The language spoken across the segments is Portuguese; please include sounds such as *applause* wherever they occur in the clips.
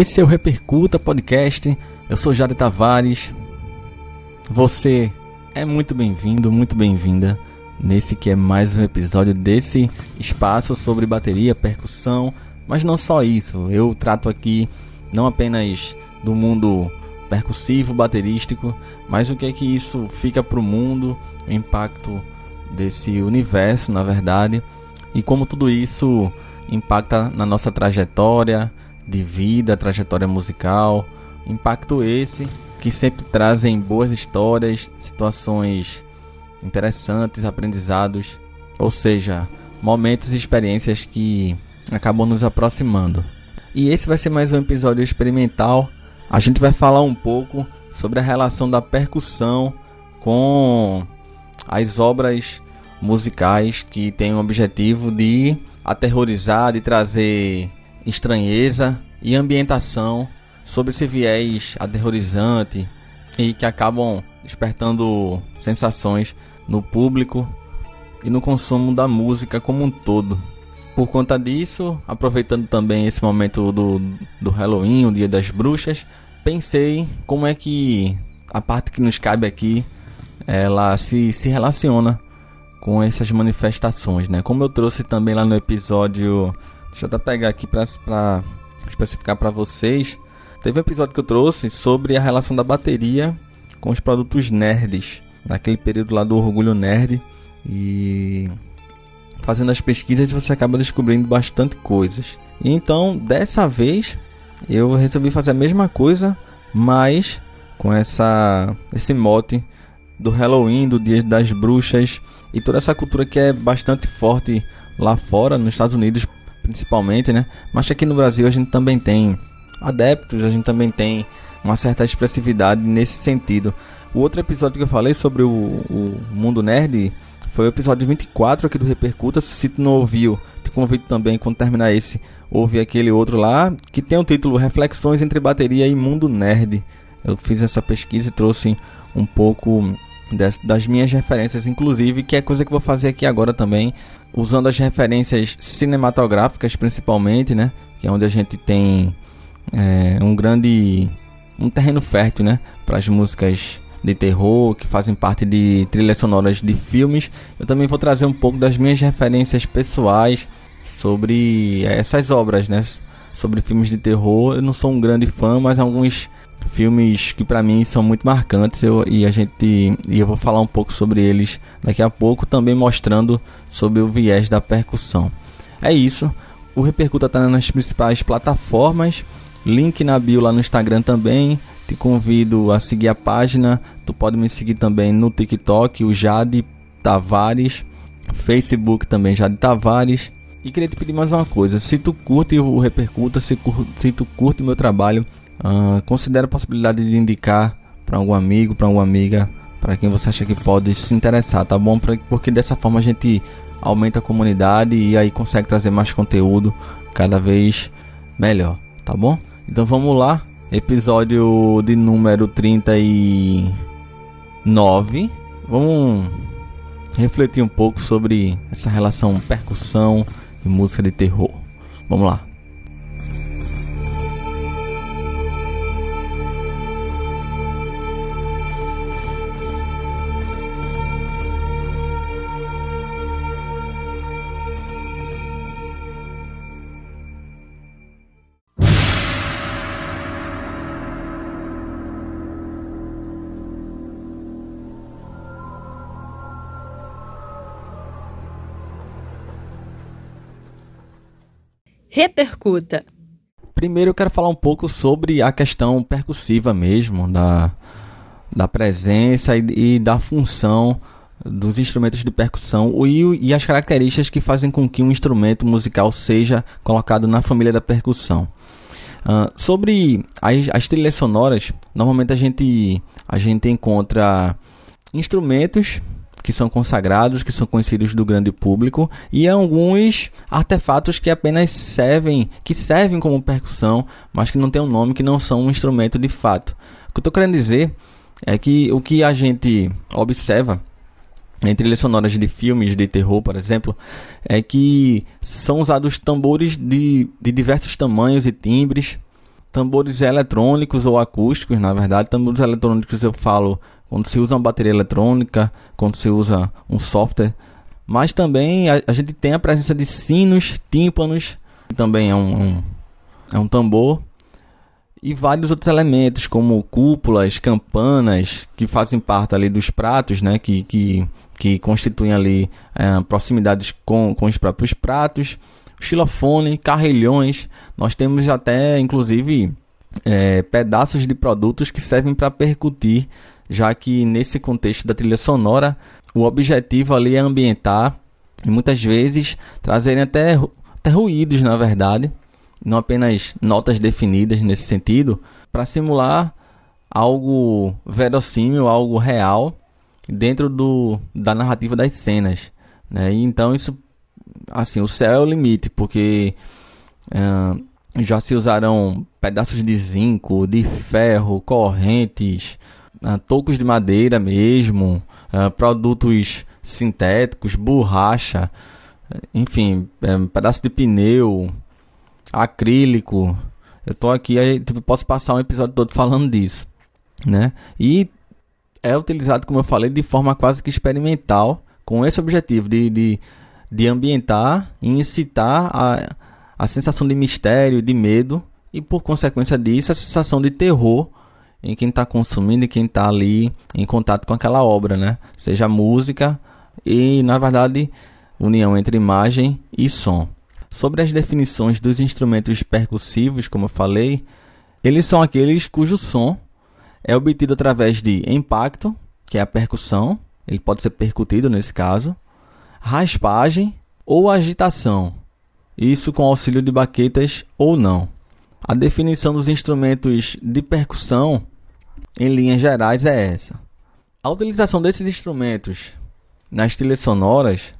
Esse é o Repercuta Podcast. Eu sou Jade Tavares. Você é muito bem-vindo, muito bem-vinda nesse que é mais um episódio desse espaço sobre bateria, percussão, mas não só isso. Eu trato aqui não apenas do mundo percussivo, baterístico, mas o que é que isso fica para o mundo, o impacto desse universo, na verdade, e como tudo isso impacta na nossa trajetória, de vida, trajetória musical. Impacto esse que sempre trazem boas histórias, situações interessantes, aprendizados, ou seja, momentos e experiências que acabam nos aproximando. E esse vai ser mais um episódio experimental. A gente vai falar um pouco sobre a relação da percussão com as obras musicais que têm o objetivo de aterrorizar, de trazer estranheza e ambientação sobre esse viés aterrorizante e que acabam despertando sensações no público e no consumo da música como um todo. Por conta disso, aproveitando também esse momento do, do Halloween, o Dia das Bruxas, pensei como é que a parte que nos cabe aqui ela se, se relaciona com essas manifestações, né? Como eu trouxe também lá no episódio Deixa eu até pegar aqui para especificar para vocês. Teve um episódio que eu trouxe sobre a relação da bateria com os produtos nerds, naquele período lá do orgulho nerd. E fazendo as pesquisas você acaba descobrindo bastante coisas. Então, dessa vez, eu resolvi fazer a mesma coisa, mas com essa esse mote do Halloween, do Dia das Bruxas e toda essa cultura que é bastante forte lá fora, nos Estados Unidos, principalmente, né? Mas aqui no Brasil a gente também tem adeptos, a gente também tem uma certa expressividade nesse sentido. O outro episódio que eu falei sobre o, o mundo nerd foi o episódio 24 aqui do Repercuta. Se tu não ouviu, te convido também, quando terminar esse, ouvir aquele outro lá, que tem o título Reflexões entre Bateria e Mundo Nerd. Eu fiz essa pesquisa e trouxe um pouco das, das minhas referências, inclusive, que é coisa que eu vou fazer aqui agora também, usando as referências cinematográficas principalmente, né? Que é onde a gente tem é, um grande um terreno fértil, né? Para as músicas de terror que fazem parte de trilhas sonoras de filmes. Eu também vou trazer um pouco das minhas referências pessoais sobre essas obras, né? Sobre filmes de terror. Eu não sou um grande fã, mas alguns filmes que para mim são muito marcantes eu, e a gente e eu vou falar um pouco sobre eles daqui a pouco, também mostrando sobre o viés da percussão. É isso. O Repercuta está nas principais plataformas. Link na bio lá no Instagram também. Te convido a seguir a página. Tu pode me seguir também no TikTok, o Jade Tavares. Facebook também, Jade Tavares. E queria te pedir mais uma coisa: se tu curte o Repercuta, se, se tu curte meu trabalho, Uh, considere a possibilidade de indicar para algum amigo, para alguma amiga, para quem você acha que pode se interessar, tá bom? Porque dessa forma a gente aumenta a comunidade e aí consegue trazer mais conteúdo cada vez melhor, tá bom? Então vamos lá, episódio de número 39. Vamos refletir um pouco sobre essa relação percussão e música de terror. Vamos lá. Repercuta. Primeiro eu quero falar um pouco sobre a questão percussiva mesmo, da, da presença e, e da função dos instrumentos de percussão e, e, as características que fazem com que um instrumento musical seja colocado na família da percussão. Uh, sobre as, as trilhas sonoras, normalmente a gente, a gente encontra instrumentos que são consagrados, que são conhecidos do grande público, e alguns artefatos que apenas servem, que servem como percussão, mas que não tem um nome, que não são um instrumento de fato. O que eu estou querendo dizer é que o que a gente observa em trilhas sonoras de filmes de terror, por exemplo, é que são usados tambores de, de diversos tamanhos e timbres, tambores eletrônicos ou acústicos, na verdade, tambores eletrônicos eu falo quando se usa uma bateria eletrônica, quando se usa um software, mas também a, a gente tem a presença de sinos, tímpanos, também é um, um, é um tambor, e vários outros elementos, como cúpulas, campanas, que fazem parte ali dos pratos, né, que, que, que constituem ali é, proximidades com, com os próprios pratos, xilofone, carrilhões, nós temos até, inclusive, é, pedaços de produtos que servem para percutir já que nesse contexto da trilha sonora, o objetivo ali é ambientar e muitas vezes trazerem até, até ruídos, na verdade, não apenas notas definidas nesse sentido, para simular algo verossímil, algo real dentro do, da narrativa das cenas. Né? E então isso, assim, o céu é o limite, porque uh, já se usaram pedaços de zinco, de ferro, correntes, uh, tocos de madeira mesmo, uh, produtos sintéticos, borracha, enfim, um pedaço de pneu, acrílico. Eu tô aqui, aí, tipo, posso passar um episódio todo falando disso, né? E é utilizado, como eu falei, de forma quase que experimental, com esse objetivo de, de, de ambientar e incitar a, a sensação de mistério, de medo e, por consequência disso, a sensação de terror em quem está consumindo e quem está ali em contato com aquela obra, né? Seja música e, na verdade, união entre imagem e som. Sobre as definições dos instrumentos percussivos, como eu falei, eles são aqueles cujo som é obtido através de impacto, que é a percussão, ele pode ser percutido nesse caso, raspagem ou agitação, isso com auxílio de baquetas ou não. A definição dos instrumentos de percussão em linhas gerais, é essa. A utilização desses instrumentos nas trilhas sonoras,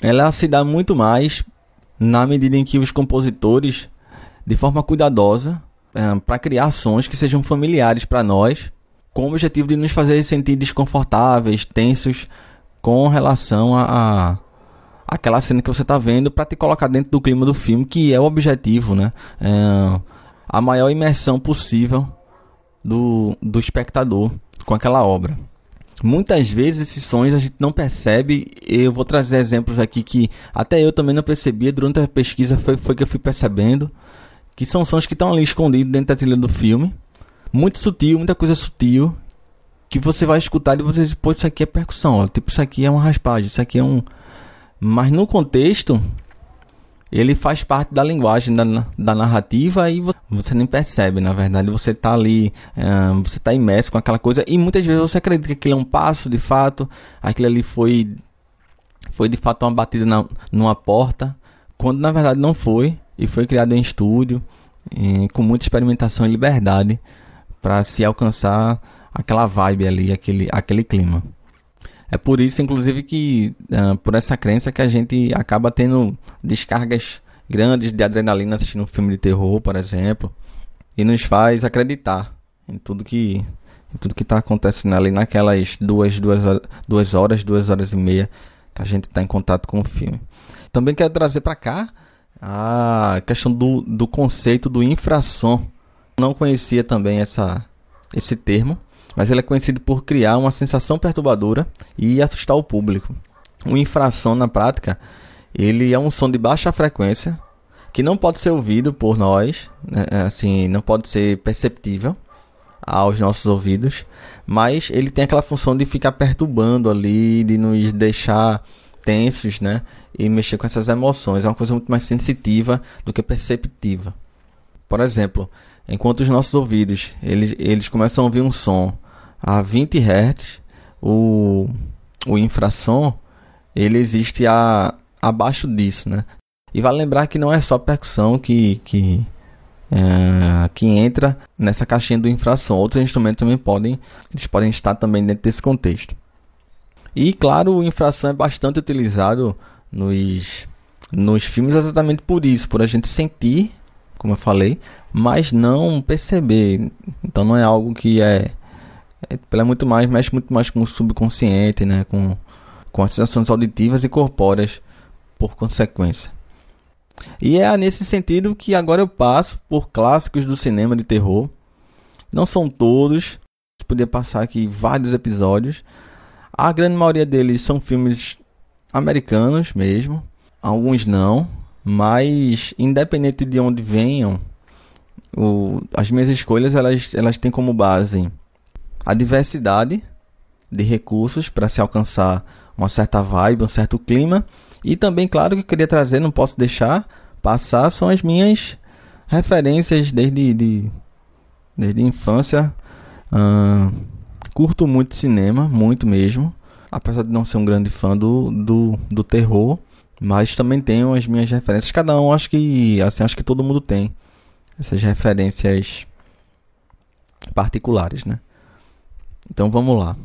ela se dá muito mais na medida em que os compositores, de forma cuidadosa, é, para criar sons que sejam familiares para nós, com o objetivo de nos fazer sentir desconfortáveis, tensos, com relação a, a aquela cena que você está vendo, para te colocar dentro do clima do filme, que é o objetivo, né? É, a maior imersão possível do, do espectador com aquela obra. Muitas vezes esses sons a gente não percebe. Eu vou trazer exemplos aqui que até eu também não percebia. Durante a pesquisa foi, foi que eu fui percebendo. Que são sons que estão ali escondidos dentro da trilha do filme. Muito sutil, muita coisa sutil. Que você vai escutar e você diz, pô, isso aqui é percussão. Ó. Tipo, isso aqui é uma raspagem, isso aqui é um. Mas no contexto, ele faz parte da linguagem da, da narrativa e você nem percebe, na verdade, você está ali, uh, você está imerso com aquela coisa e muitas vezes você acredita que aquilo é um passo de fato, aquilo ali foi, foi de fato uma batida na, numa porta, quando na verdade não foi e foi criado em estúdio, e, com muita experimentação e liberdade para se alcançar aquela vibe ali, aquele, aquele clima. É por isso, inclusive, que uh, por essa crença que a gente acaba tendo descargas grandes de adrenalina assistindo um filme de terror, por exemplo, e nos faz acreditar em tudo que em tudo que está acontecendo ali naquelas duas, duas, duas horas, duas horas e meia que a gente está em contato com o filme. Também quero trazer para cá a questão do, do conceito do infrasom. Não conhecia também essa, esse termo mas ele é conhecido por criar uma sensação perturbadora e assustar o público. O infrasom na prática, ele é um som de baixa frequência que não pode ser ouvido por nós, né? assim, não pode ser perceptível aos nossos ouvidos, mas ele tem aquela função de ficar perturbando ali, de nos deixar tensos, né? E mexer com essas emoções. É uma coisa muito mais sensitiva do que perceptiva. Por exemplo, enquanto os nossos ouvidos eles, eles começam a ouvir um som a 20 Hz, o, o infrassom ele existe a, abaixo disso, né? E vale lembrar que não é só percussão que, que, é, que entra nessa caixinha do infrassom. Outros instrumentos também podem, eles podem estar também dentro desse contexto. E claro, o infração é bastante utilizado nos, nos filmes exatamente por isso, por a gente sentir, como eu falei, mas não perceber. Então não é algo que é, é, é muito mais, mexe muito mais com o subconsciente, né? Com, com as sensações auditivas e corpóreas por consequência. E é nesse sentido que agora eu passo por clássicos do cinema de terror. Não são todos, podia passar aqui vários episódios. A grande maioria deles são filmes americanos mesmo, alguns não, mas independente de onde venham, o, as minhas escolhas elas, elas têm como base a diversidade de recursos para se alcançar uma certa vibe, um certo clima. E também, claro, que eu queria trazer, não posso deixar passar, são as minhas referências desde de, desde a infância. Curto muito cinema, muito mesmo. Apesar de não ser um grande fã do, do, do terror, mas também tenho as minhas referências. Cada um, acho que assim, acho que todo mundo tem essas referências particulares, né? Então vamos lá.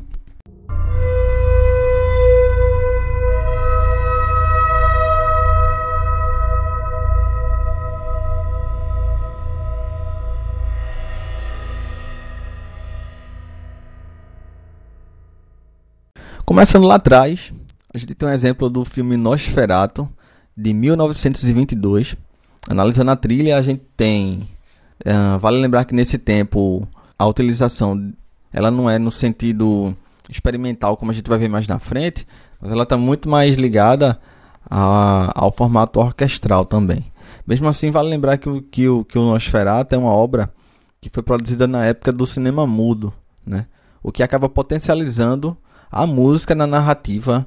Começando lá atrás, a gente tem um exemplo do filme Nosferatu, de 1922. Analisando a trilha, a gente tem. Uh, vale lembrar que nesse tempo a utilização ela não é no sentido experimental, como a gente vai ver mais na frente, mas ela está muito mais ligada a, ao formato orquestral também. Mesmo assim, vale lembrar que, que, o, que o Nosferatu é uma obra que foi produzida na época do cinema mudo, né? o que acaba potencializando a música na narrativa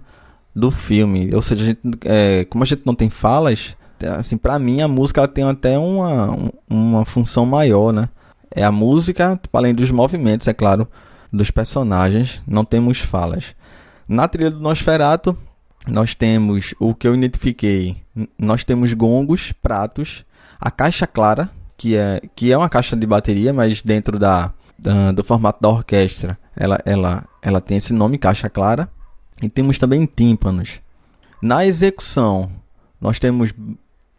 do filme. Ou seja, a gente, é, como a gente não tem falas, assim, para mim a música ela tem até uma, uma função maior, né? É a música, além dos movimentos, é claro, dos personagens, não temos falas. Na trilha do Nosferatu, nós temos o que eu identifiquei, nós temos gongos, pratos, a caixa clara, que é, que é uma caixa de bateria, mas dentro da, da do formato da orquestra, ela, ela, ela tem esse nome, caixa clara. E temos também tímpanos. Na execução, nós temos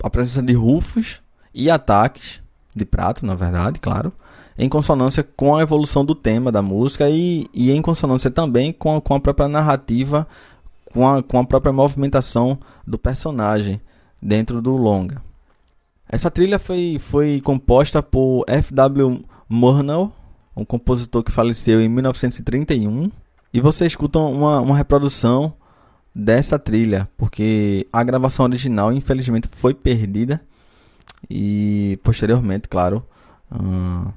a presença de rufos e ataques de prato, na verdade, claro, em consonância com a evolução do tema da música e, e em consonância também com, com a própria narrativa, com a, com a própria movimentação do personagem dentro do longa. Essa trilha foi, foi composta por F.W. Murnau, um compositor que faleceu em 1931. E você escuta uma, uma reprodução dessa trilha, porque a gravação original, infelizmente, foi perdida. E posteriormente, claro, uh,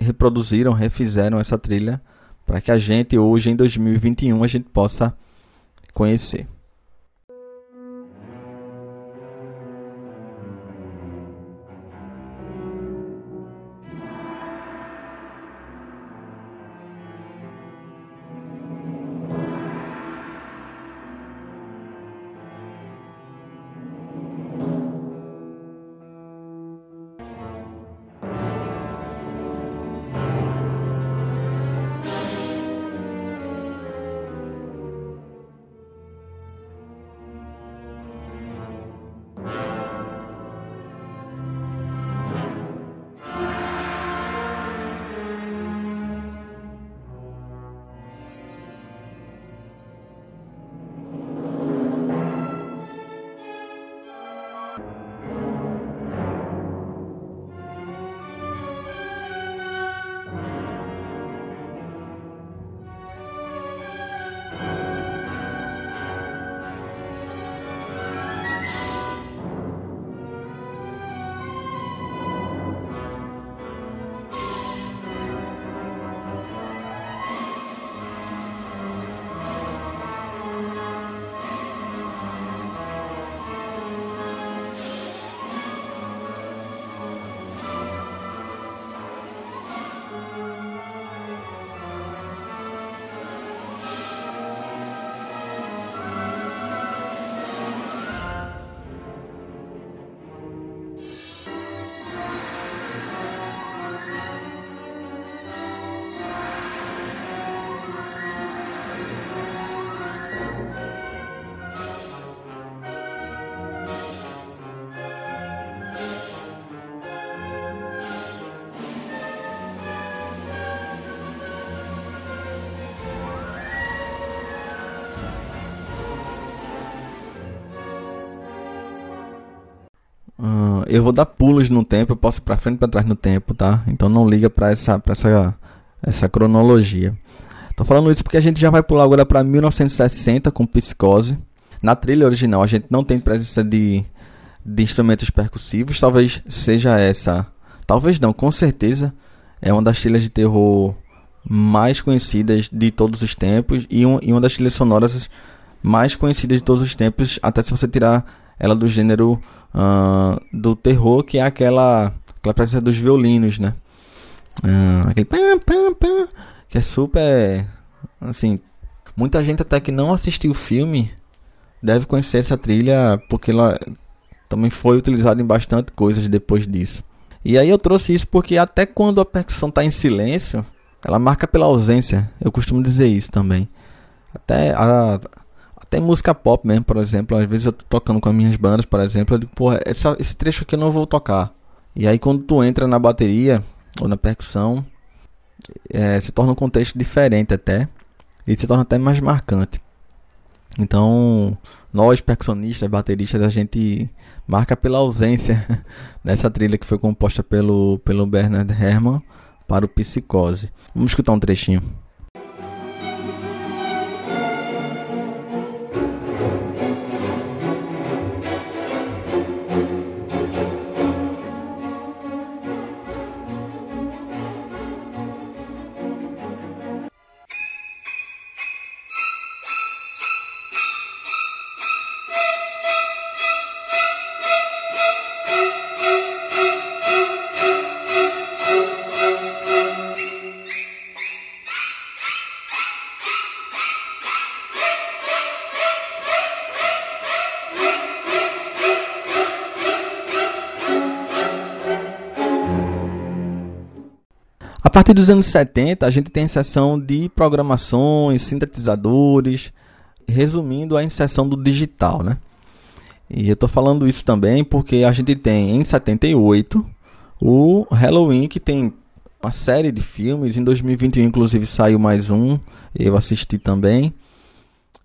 reproduziram, refizeram essa trilha para que a gente, hoje em 2021, a gente possa conhecer. Eu vou dar pulos no tempo, eu posso ir pra frente e pra trás no tempo, tá? Então não liga pra essa, pra essa, essa cronologia. Tô falando isso porque a gente já vai pular agora pra 1960 com Psicose. Na trilha original a gente não tem presença de, de instrumentos percussivos, talvez seja essa. Talvez não, com certeza é uma das trilhas de terror mais conhecidas de todos os tempos e, um, e uma das trilhas sonoras mais conhecidas de todos os tempos, até se você tirar ela do gênero uh, do terror, que é aquela, aquela presença dos violinos, né? Uh, aquele pam, pam, pam, que é super. Assim, muita gente até que não assistiu o filme deve conhecer essa trilha porque ela também foi utilizada em bastante coisas depois disso. E aí eu trouxe isso porque até quando a percussão está em silêncio, ela marca pela ausência. Eu costumo dizer isso também. Até a, até música pop mesmo, por exemplo. Às vezes eu tô tocando com as minhas bandas, por exemplo. Eu digo, porra, essa, esse trecho aqui eu não vou tocar. E aí quando tu entra na bateria ou na percussão, é, se torna um contexto diferente até. E se torna até mais marcante. Então, nós percussionistas, bateristas, a gente marca pela ausência *laughs* nessa trilha que foi composta pelo, pelo Bernard Herrmann para o Psicose. Vamos escutar um trechinho. Partir dos anos 70, a gente tem a inserção de programações, sintetizadores, resumindo a inserção do digital, né? E eu estou falando isso também porque a gente tem em 78 o Halloween, que tem uma série de filmes. Em 2021, inclusive, saiu mais um. Eu assisti também.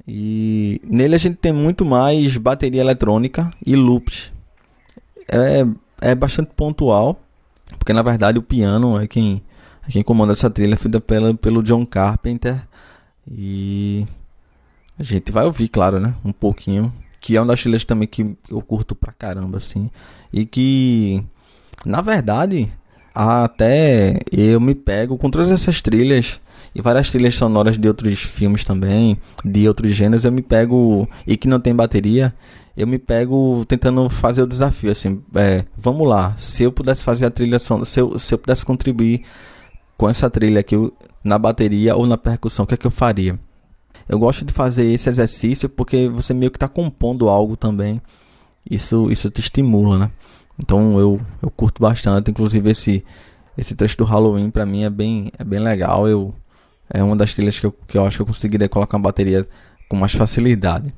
E nele a gente tem muito mais bateria eletrônica e loops. É, é bastante pontual, porque na verdade o piano é quem quem comanda essa trilha feita pela, pelo John Carpenter. E a gente vai ouvir, claro, né? Um pouquinho. Que é uma das trilhas também que eu curto pra caramba, assim. E que, na verdade, até eu me pego com todas essas trilhas e várias trilhas sonoras de outros filmes também, de outros gêneros, eu me pego, e que não tem bateria, eu me pego tentando fazer o desafio, assim, é, vamos lá, se eu pudesse fazer a trilha sonora, se eu, se eu pudesse contribuir com essa trilha aqui na bateria ou na percussão, o que é que eu faria? Eu gosto de fazer esse exercício porque você meio que está compondo algo também. Isso, isso te estimula, né? Então eu, eu curto bastante. Inclusive esse, esse trecho do Halloween para mim é bem, é bem legal. Eu, é uma das trilhas que eu, que eu acho que eu conseguiria colocar uma bateria com mais facilidade.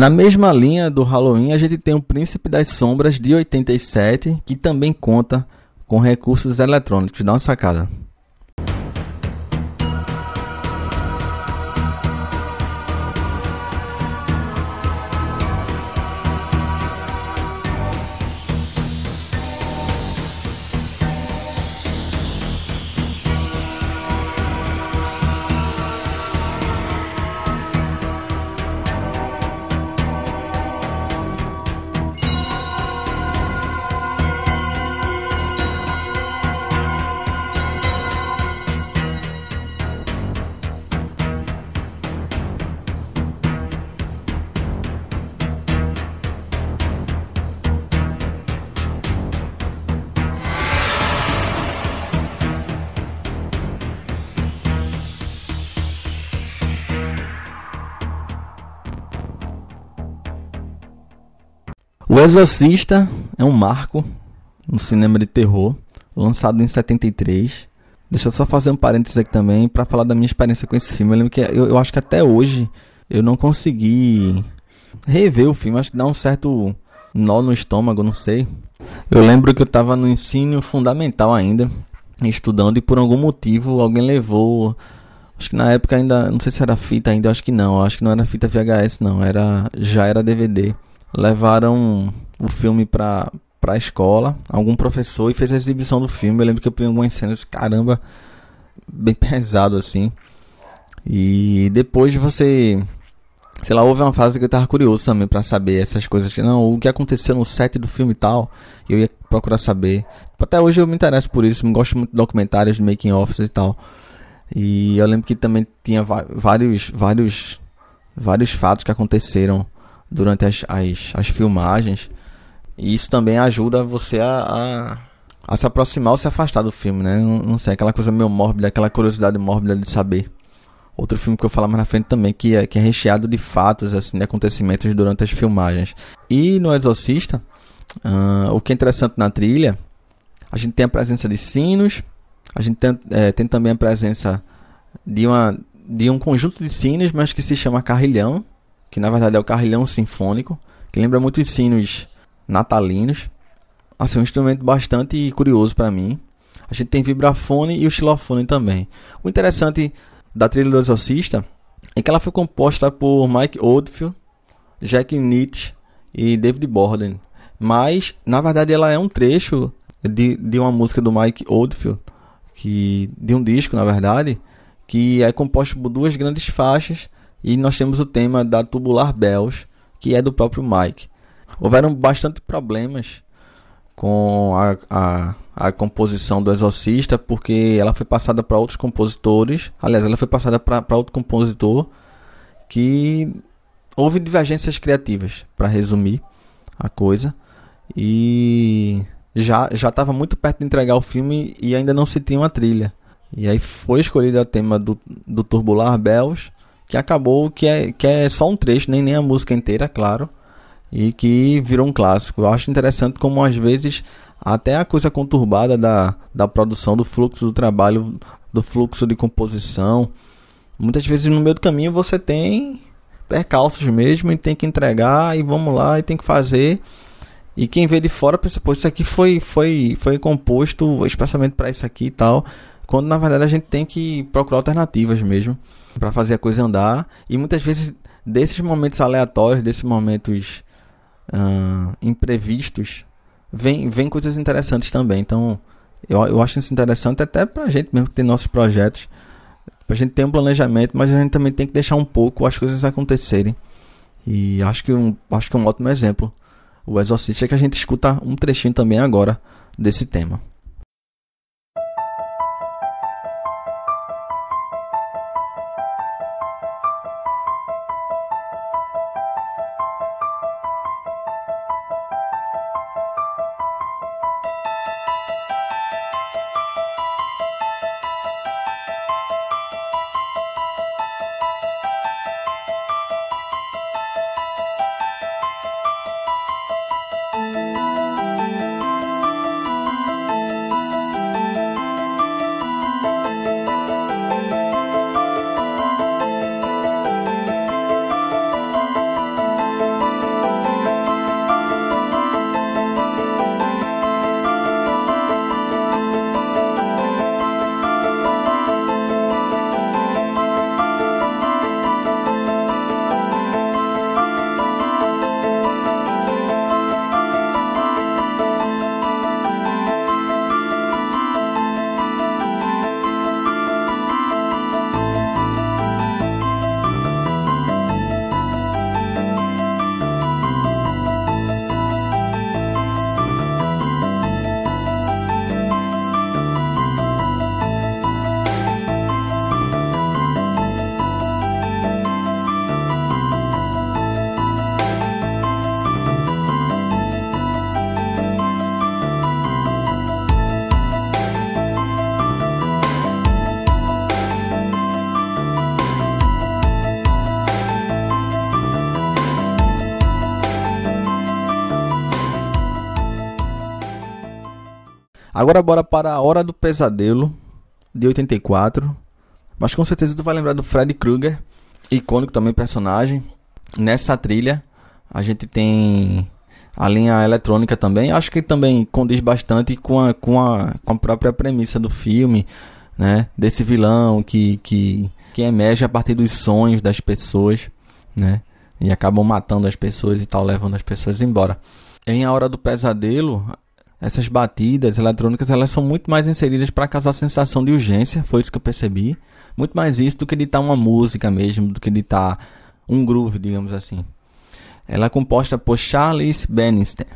Na mesma linha do Halloween, a gente tem o Príncipe das Sombras de 87, que também conta com recursos eletrônicos. Dá uma sacada. O Exorcista é um marco no cinema de terror, lançado em 73. Deixa eu só fazer um parênteses aqui também para falar da minha experiência com esse filme. Eu lembro que eu, eu acho que até hoje eu não consegui rever o filme, acho que dá um certo nó no estômago, não sei. Eu lembro que eu estava no ensino fundamental ainda, estudando e por algum motivo alguém levou Acho que na época ainda, não sei se era fita ainda, acho que não, acho que não era fita VHS não, era já era DVD. Levaram o filme pra, pra escola, algum professor e fez a exibição do filme. Eu lembro que eu peguei algumas cenas, caramba, bem *laughs* pesado assim. E depois você sei lá, houve uma fase que eu tava curioso também para saber essas coisas. Não, o que aconteceu no set do filme e tal, eu ia procurar saber. Até hoje eu me interesso por isso, gosto muito de documentários, de making offs e tal. E eu lembro que também tinha vários, vários, vários fatos que aconteceram durante as, as, as filmagens. E isso também ajuda você a, a, a, se aproximar ou se afastar do filme, né? Não, não sei, aquela coisa meio mórbida, aquela curiosidade mórbida de saber. Outro filme que eu falo mais na frente também, que é, que é recheado de fatos, assim, de acontecimentos durante as filmagens. E no Exorcista, uh, o que é interessante na trilha, a gente tem a presença de sinos, a gente tem, é, tem também a presença de, uma, de um conjunto de sinos, mas que se chama carrilhão, que na verdade é o carrilhão sinfônico, que lembra muito os sinos natalinos. Assim, um instrumento bastante curioso para mim. A gente tem vibrafone e o xilofone também. O interessante da trilha do Exorcista é que ela foi composta por Mike Oldfield, Jack Nietzsche e David Borden. Mas, na verdade, ela é um trecho de, de uma música do Mike Oldfield que de um disco, na verdade, que é composto por duas grandes faixas e nós temos o tema da Tubular Bells, que é do próprio Mike. Houveram bastante problemas com a, a, a composição do Exorcista, porque ela foi passada para outros compositores. Aliás, ela foi passada para outro compositor que houve divergências criativas, para resumir a coisa. E já já estava muito perto de entregar o filme e ainda não se tinha uma trilha. E aí foi escolhido o tema do, do Turbular Bells, que acabou que é, que é só um trecho, nem, nem a música inteira, claro, e que virou um clássico. Eu acho interessante como às vezes até a coisa conturbada da, da produção, do fluxo do trabalho, do fluxo de composição, muitas vezes no meio do caminho você tem percalços mesmo e tem que entregar e vamos lá e tem que fazer e quem vê de fora pensa, pô, isso aqui foi, foi, foi composto especialmente para isso aqui e tal. Quando na verdade a gente tem que procurar alternativas mesmo para fazer a coisa andar. E muitas vezes desses momentos aleatórios, desses momentos uh, imprevistos, vem, vem coisas interessantes também. Então eu, eu acho isso interessante até para a gente mesmo que tem nossos projetos. A gente tem um planejamento, mas a gente também tem que deixar um pouco as coisas acontecerem. E acho que um, acho que é um ótimo exemplo o Exorcista, que a gente escuta um trechinho também agora desse tema. Agora bora para a Hora do Pesadelo, de 84. Mas com certeza tu vai lembrar do Freddy Krueger, icônico também personagem. Nessa trilha a gente tem a linha eletrônica também. Acho que também condiz bastante com a, com a, com a própria premissa do filme, né? Desse vilão que, que, que emerge a partir dos sonhos das pessoas, né? E acabam matando as pessoas e tal, levando as pessoas embora. Em A Hora do Pesadelo, essas batidas eletrônicas elas são muito mais inseridas para causar sensação de urgência, foi isso que eu percebi. Muito mais isso do que editar uma música mesmo, do que editar um groove, digamos assim. Ela é composta por Charles Benister.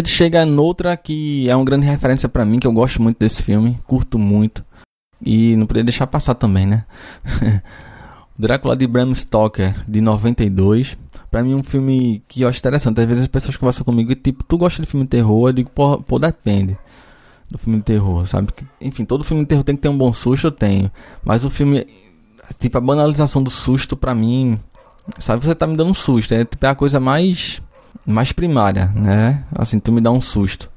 Gente chega noutra que é uma grande referência para mim, que eu gosto muito desse filme, curto muito. E não poderia deixar passar também, né? *laughs* Drácula de Bram Stoker, de 92. Pra mim, um filme que eu acho interessante. Às vezes as pessoas conversam comigo e, tipo, tu gosta de filme de terror? Eu digo, pô, pô depende do filme de terror, sabe? Enfim, todo filme de terror tem que ter um bom susto, eu tenho. Mas o filme, tipo, a banalização do susto, pra mim, sabe? Você tá me dando um susto. É, tipo, é a coisa mais mais primária, né? Assim, tu me dá um susto.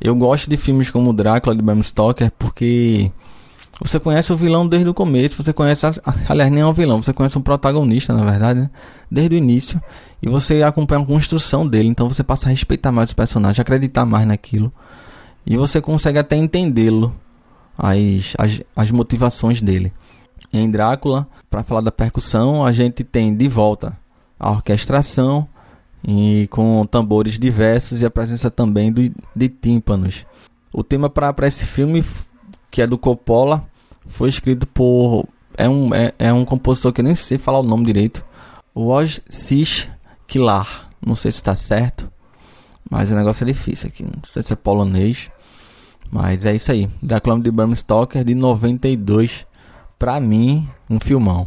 Eu gosto de filmes como Drácula de Bram Stoker porque você conhece o vilão desde o começo, você conhece, aliás, nem é um vilão, você conhece um protagonista, na verdade, né? desde o início, e você acompanha a construção dele, então você passa a respeitar mais o personagem, acreditar mais naquilo, e você consegue até entendê-lo, as, as, as motivações dele. Em Drácula, para falar da percussão, a gente tem de volta a orquestração, e com tambores diversos e a presença também do, de tímpanos. O tema para esse filme, que é do Coppola, foi escrito por. É um, é, é um compositor que eu nem sei falar o nome direito. Wojciech Kilar. Não sei se está certo, mas o negócio é difícil aqui. Não sei se é polonês. Mas é isso aí. Drácula de Bram Stoker de 92. Pra mim, um filmão.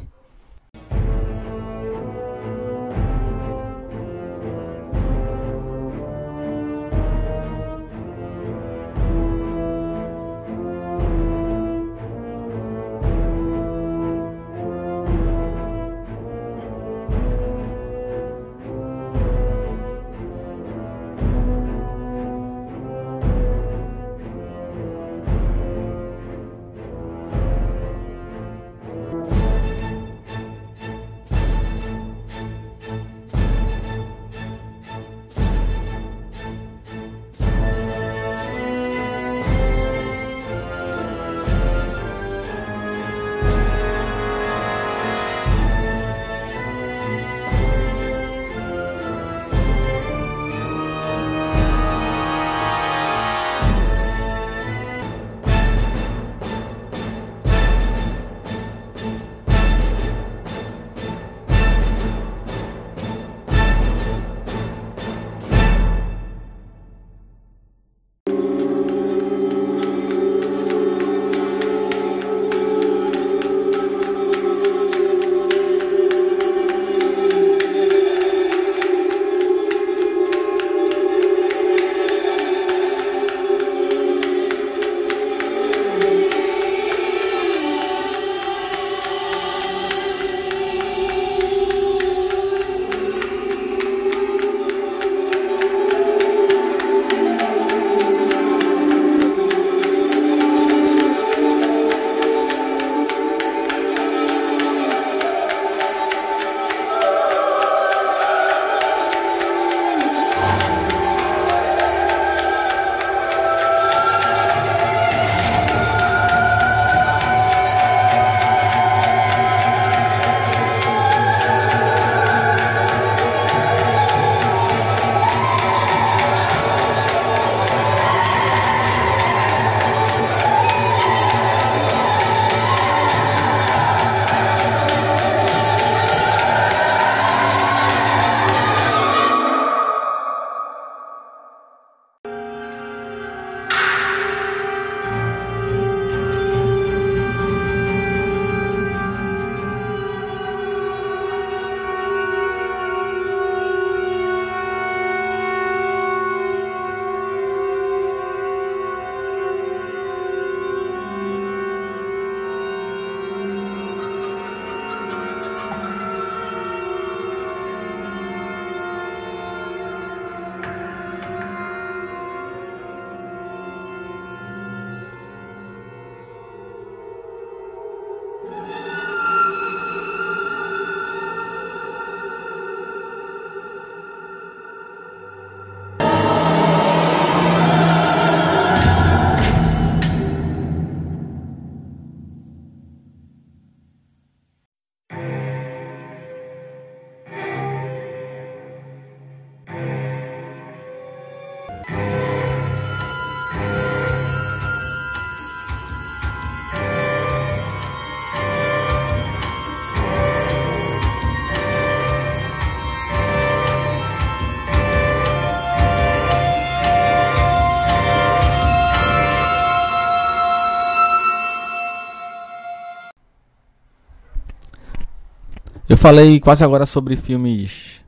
Falei quase agora sobre filmes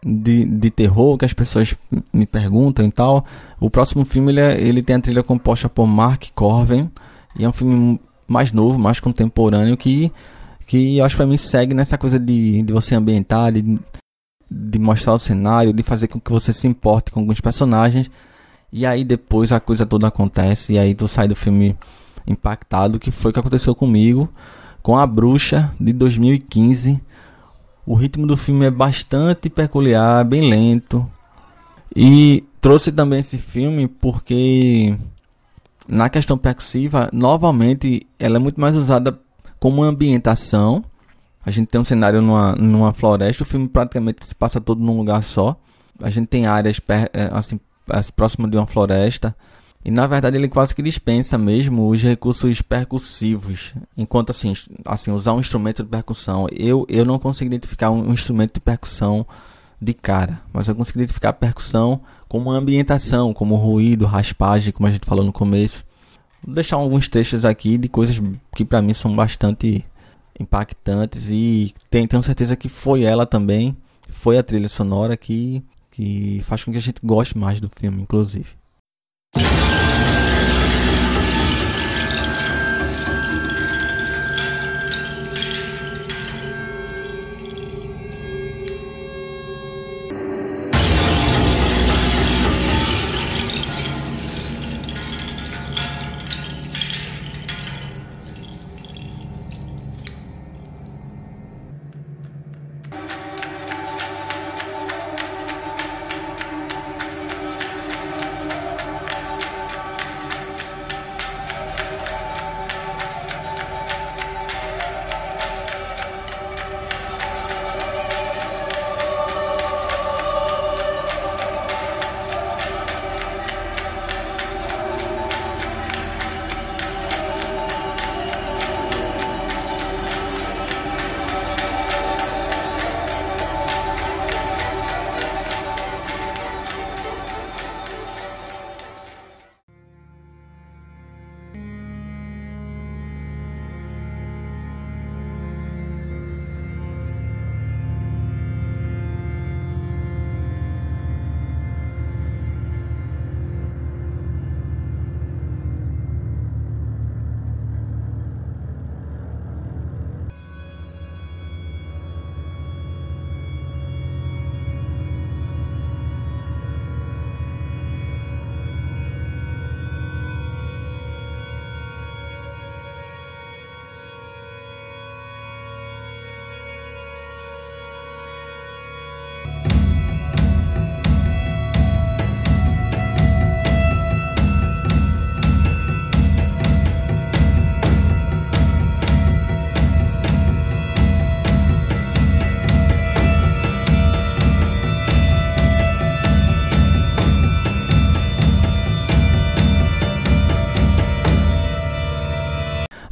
de, de terror que as pessoas me perguntam e tal. O próximo filme ele, é, ele tem a trilha composta por Mark Corven e é um filme mais novo, mais contemporâneo que que eu acho para mim segue nessa coisa de, de você ambientar, de, de mostrar o cenário, de fazer com que você se importe com alguns personagens. E aí depois a coisa toda acontece e aí tu sai do filme impactado, que foi o que aconteceu comigo com A Bruxa de 2015. O ritmo do filme é bastante peculiar, bem lento. E trouxe também esse filme porque na questão percussiva, novamente, ela é muito mais usada como ambientação. A gente tem um cenário numa, numa floresta, o filme praticamente se passa todo num lugar só. A gente tem áreas eh, assim, próximas de uma floresta. E na verdade ele quase que dispensa mesmo os recursos percussivos. Enquanto assim, assim usar um instrumento de percussão, eu, eu não consigo identificar um, instrumento de percussão de cara, mas eu consigo identificar a percussão como ambientação, como ruído, raspagem, como a gente falou no começo. Vou deixar alguns trechos aqui de coisas que para mim são bastante impactantes e tenho, tenho certeza que foi ela também, foi a trilha sonora que, que faz com que a gente goste mais do filme, inclusive.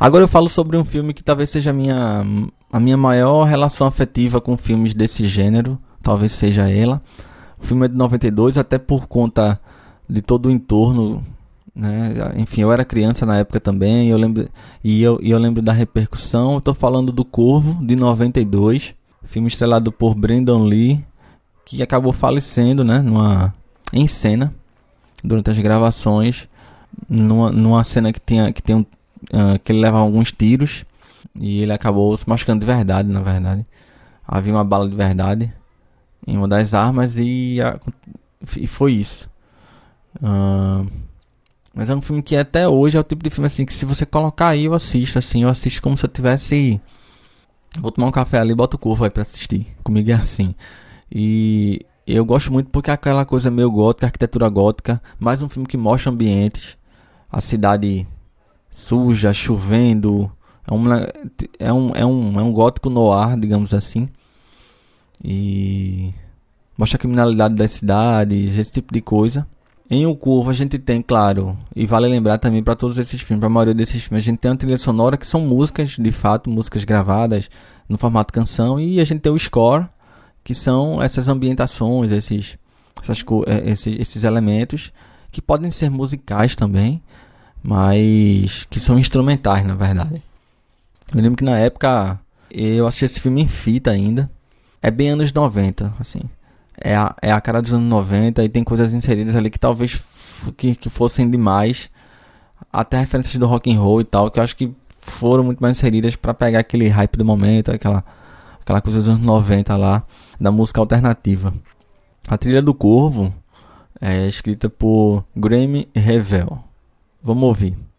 Agora eu falo sobre um filme que talvez seja a minha, a minha maior relação afetiva com filmes desse gênero. Talvez seja ela. O filme é de 92, até por conta de todo o entorno. Né? Enfim, eu era criança na época também. Eu lembro, e, eu, eu lembro da repercussão. Estou falando do Corvo, de 92. Filme estrelado por Brandon Lee. Que acabou falecendo né? numa, em cena durante as gravações. Numa, numa cena que, tinha, que tem um uh, que ele leva alguns tiros e ele acabou se machucando de verdade, na verdade. Havia uma bala de verdade em uma das armas e, a, e foi isso. Uh, mas é um filme que até hoje é o tipo de filme assim que se você colocar aí eu assisto assim, eu assisto como se eu tivesse vou tomar um café ali, boto o corpo aí para assistir. Comigo é assim. E eu gosto muito porque é aquela coisa meio gótica, arquitetura gótica, mais um filme que mostra ambientes, a cidade suja, chovendo. É um, é um, é um, é um gótico noir, digamos assim. E mostra a criminalidade das cidades, esse tipo de coisa. Em O Curvo a gente tem, claro, e vale lembrar também para todos esses filmes, para a maioria desses filmes, a gente tem uma trilha sonora que são músicas, de fato, músicas gravadas no formato canção, e a gente tem o score, que são essas ambientações, esses, essas, é, esses, esses elementos, que podem ser musicais também, mas que são instrumentais, na verdade. Eu lembro que na época Eu achei esse filme em fita ainda. É bem anos 90, assim. É a, é a cara dos anos 90 e tem coisas inseridas ali que talvez que, que fossem demais. Até referências do rock and roll e tal, que eu acho que foram muito mais inseridas para pegar aquele hype do momento, aquela, aquela coisa dos anos 90 lá, da música alternativa. A trilha do Corvo é escrita por Grammy Revel. Vamos ouvir.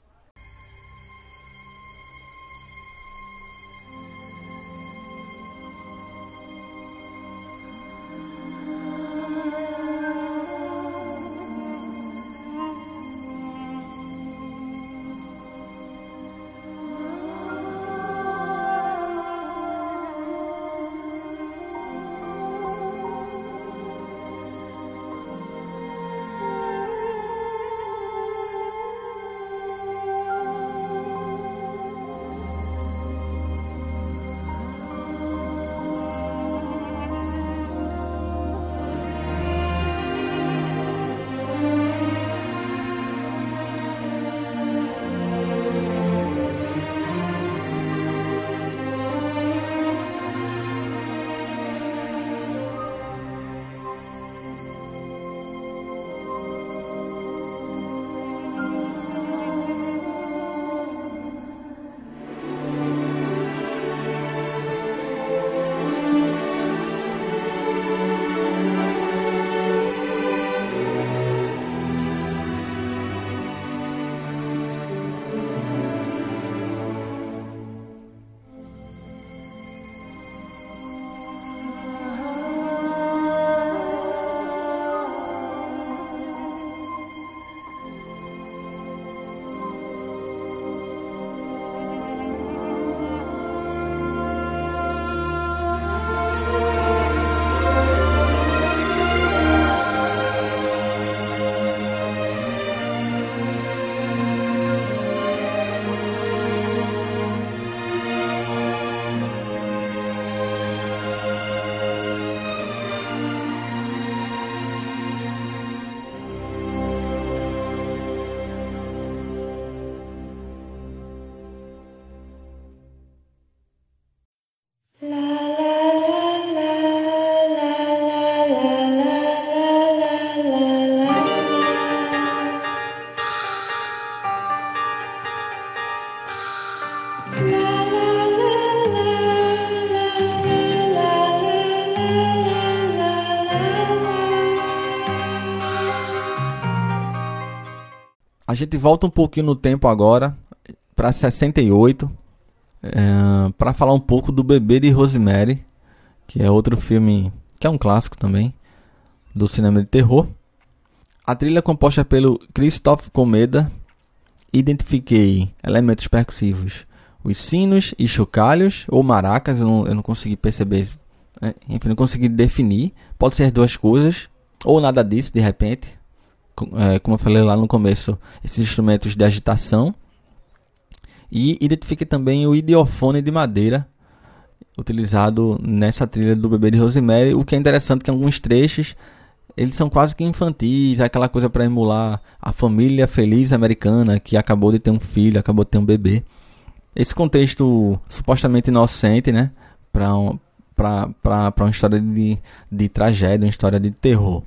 A gente volta um pouquinho no tempo agora, para 68, é, para falar um pouco do Bebê de Rosemary, que é outro filme que é um clássico também do cinema de terror. A trilha é composta pelo Christoph Comeda. Identifiquei elementos percussivos, os sinos e chocalhos ou maracas, eu não, eu não consegui perceber, né? enfim, não consegui definir. Pode ser duas coisas ou nada disso de repente é, como eu falei lá no começo, esses instrumentos de agitação. E identifique também o idiofone de madeira utilizado nessa trilha do Bebê de Rosemary. O que é interessante é que alguns trechos eles são quase que infantis, aquela coisa para emular a família feliz americana que acabou de ter um filho, acabou de ter um bebê. Esse contexto supostamente inocente, né, para um, uma história de, de tragédia, uma história de terror.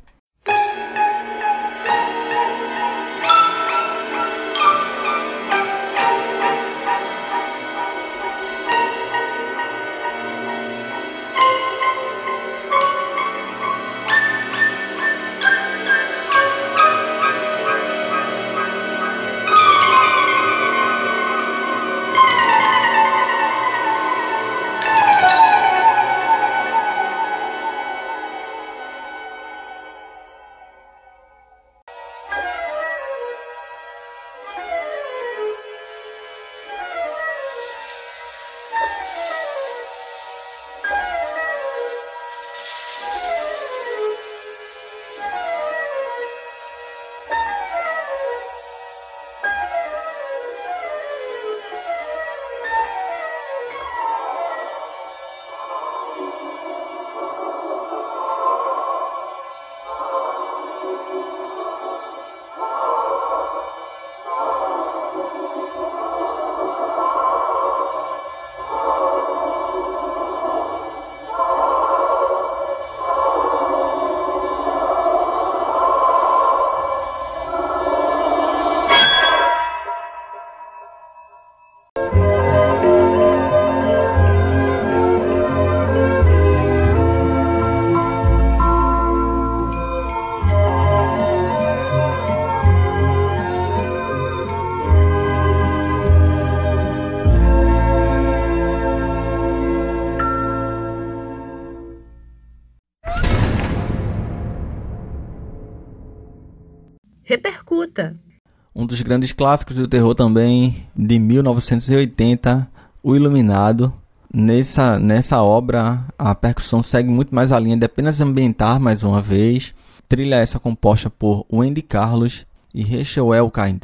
Grandes clássicos do terror também, de 1980, O Iluminado. Nessa, nessa obra, a percussão segue muito mais a linha de apenas ambientar mais uma vez. Trilha essa composta por Wendy Carlos e Rachel Elkind.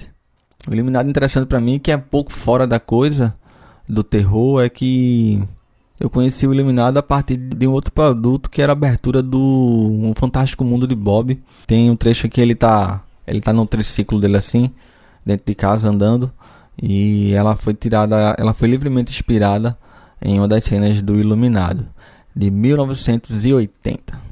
O Iluminado interessante para mim, que é pouco fora da coisa do terror, é que eu conheci o Iluminado a partir de um outro produto que era a abertura do um Fantástico Mundo de Bob. Tem um trecho que ele tá, ele tá no triciclo dele assim, dentro de casa andando, e ela foi tirada, ela foi livremente inspirada em uma das cenas do Iluminado, de 1980.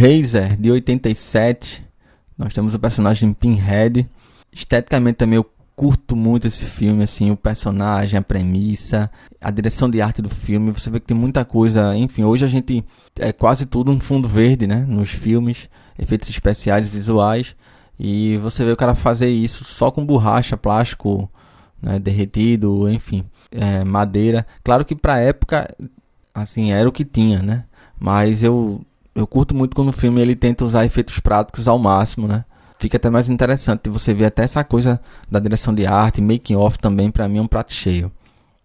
Hellraiser de 87. Nós temos o personagem Pinhead. Esteticamente também eu curto muito esse filme, assim, o personagem, a premissa, a direção de arte do filme. Você vê que tem muita coisa. Enfim, hoje a gente é quase tudo um fundo verde, né? Nos filmes, efeitos especiais, visuais. E você vê o cara fazer isso só com borracha, plástico, né, derretido, enfim, é, madeira. Claro que pra época, assim, era o que tinha, né? Mas eu eu curto muito quando o filme ele tenta usar efeitos práticos ao máximo, né? Fica até mais interessante você ver até essa coisa da direção de arte, making off também para mim é um prato cheio.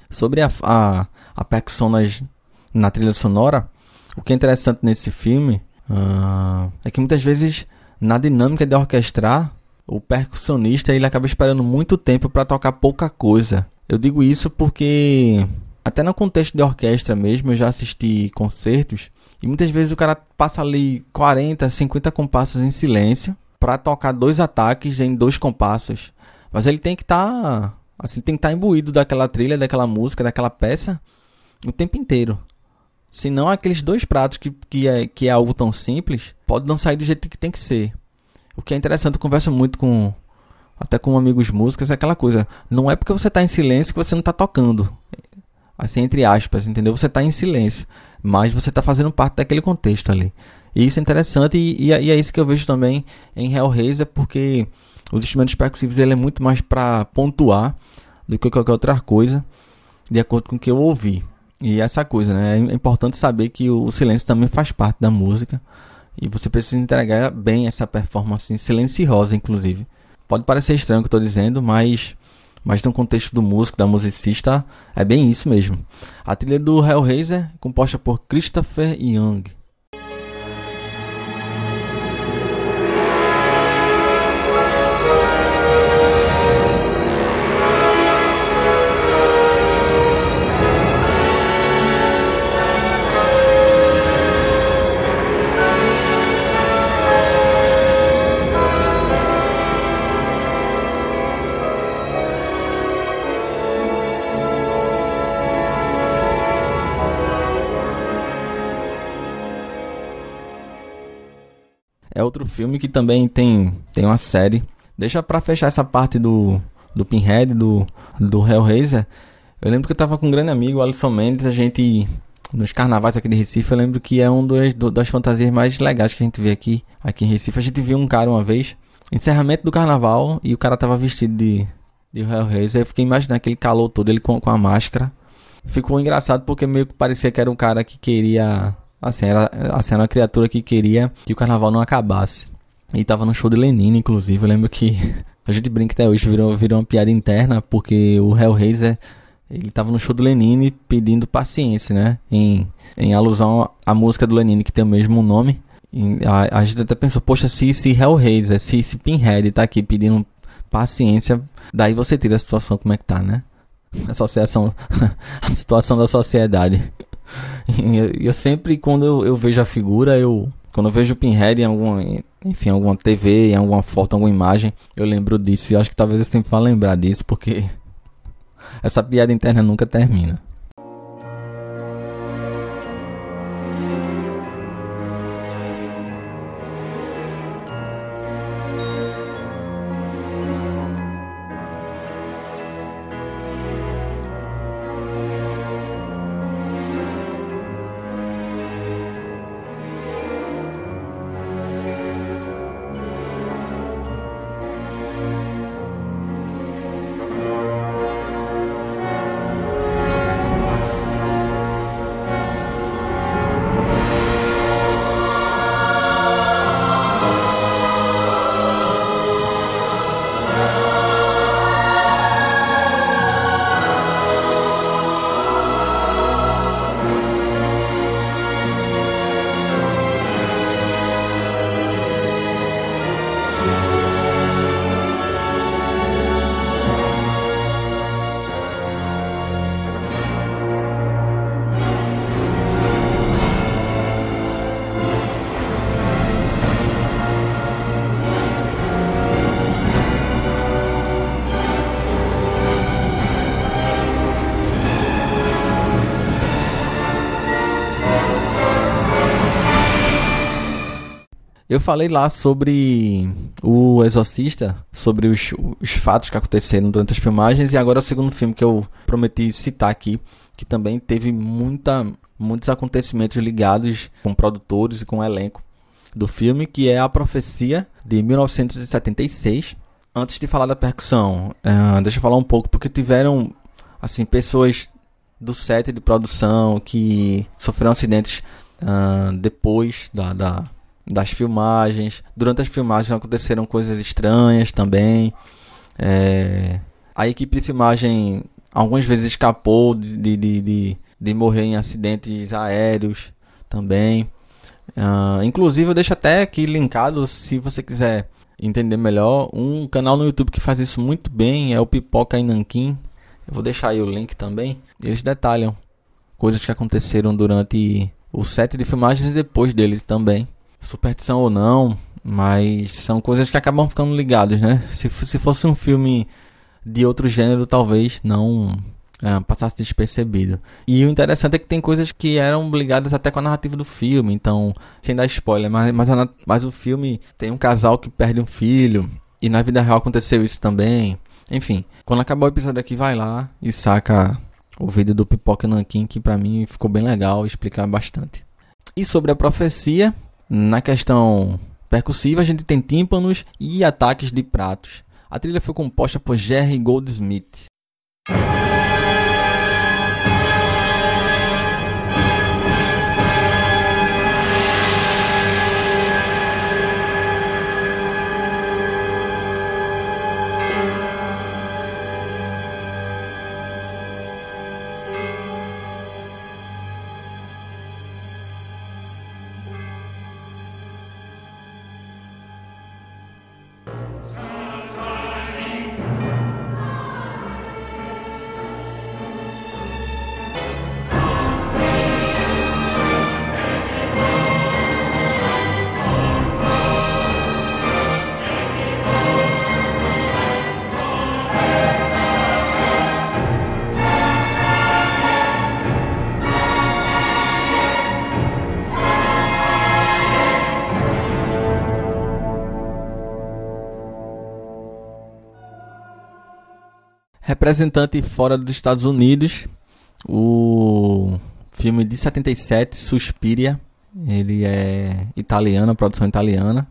Sobre a, a, a percussão na trilha sonora, o que é interessante nesse filme uh, é que muitas vezes na dinâmica de orquestrar, o percussionista ele acaba esperando muito tempo para tocar pouca coisa. Eu digo isso porque até no contexto de orquestra mesmo, eu já assisti concertos e muitas vezes o cara passa ali 40, 50 compassos em silêncio para tocar dois ataques em dois compassos. Mas ele tem que estar, tá, assim, tem que estar tá imbuído daquela trilha, daquela música, daquela peça o tempo inteiro. Senão aqueles dois pratos que, que, é, que é algo tão simples, pode não sair do jeito que tem que ser. O que é interessante, eu converso muito com até com amigos músicos, é aquela coisa, não é porque você está em silêncio que você não está tocando. Assim, entre aspas, entendeu? Você está em silêncio mas você está fazendo parte daquele contexto ali. E isso é interessante e, e, é, e, é isso que eu vejo também em Hellraiser, porque os instrumentos percussivos ele é muito mais para pontuar do que qualquer outra coisa, de acordo com o que eu ouvi. E essa coisa, né? É importante saber que o silêncio também faz parte da música e você precisa entregar bem essa performance silenciosa, inclusive. Pode parecer estranho o que eu estou dizendo, mas mas no contexto do músico, da musicista, é bem isso mesmo. A trilha do Hellraiser, composta por Christopher Young. Outro filme que também tem, tem uma série. Deixa pra fechar essa parte do, do Pinhead, do, do Hellraiser. Eu lembro que eu tava com um grande amigo, Alisson Mendes, a gente. Nos carnavais aqui de Recife, eu lembro que é um do, das fantasias mais legais que a gente vê aqui, aqui em Recife. A gente viu um cara uma vez, encerramento do carnaval, e o cara tava vestido de, de Hellraiser. Eu fiquei imaginando aquele calor todo, ele com, com a máscara. Ficou engraçado porque meio que parecia que era um cara que queria Assim, era, assim, era uma criatura que queria que o carnaval não acabasse. E tava no show de Lenine, inclusive. Eu lembro que *laughs* a gente brinca até hoje, virou, virou uma piada interna, porque o Hellraiser Ele estava no show do Lenine pedindo paciência, né? Em, em alusão à música do Lenine, que tem o mesmo nome. A, a, gente até pensou, poxa, se, se Hellraiser, se, se Pinhead tá aqui pedindo paciência, daí você tira a situação como é que tá, né? *laughs* A associação, *laughs* a situação da sociedade. *laughs* Eu, eu, sempre, quando eu, eu, vejo a figura, eu. Quando eu vejo o Pinhead em alguma, enfim, alguma TV, em alguma foto, alguma imagem, eu lembro disso. E acho que talvez eu sempre vá lembrar disso, porque *laughs* essa piada interna nunca termina. Eu falei lá sobre o Exorcista, sobre os, os, fatos que aconteceram durante as filmagens, e agora é o segundo filme que eu prometi citar aqui, que também teve muita, muitos acontecimentos ligados com produtores e com o elenco do filme, que é A Profecia, de 1976. Antes de falar da percussão, uh, deixa eu falar um pouco, porque tiveram assim pessoas do set de produção que sofreram acidentes uh, depois da, da das filmagens. Durante as filmagens aconteceram coisas estranhas também. É, a equipe de filmagem algumas vezes escapou de, de, de, de morrer em acidentes aéreos também. Uh, inclusive, eu deixo até aqui linkado, se você quiser entender melhor, um canal no YouTube que faz isso muito bem é o Pipoca e Nanquim. Eu vou deixar aí o link também. Eles detalham coisas que aconteceram durante o set de filmagens e depois deles também superstição ou não, mas são coisas que acabam ficando ligadas, né? Se, se fosse um filme de outro gênero, talvez não é, passasse despercebido. E o interessante é que tem coisas que eram ligadas até com a narrativa do filme, então, sem dar spoiler, mas, mas, a, mas o filme tem um casal que perde um filho, e na vida real aconteceu isso também. Enfim, quando acabar o episódio aqui, vai lá e saca o vídeo do Pipoca Nankin, que pra mim ficou bem legal, explicar bastante. E sobre a profecia, na questão percussiva, a gente tem tímpanos e ataques de pratos. A trilha foi composta por Jerry Goldsmith. Representante fora dos Estados Unidos, o filme de 77, Suspiria. Ele é italiano, produção italiana,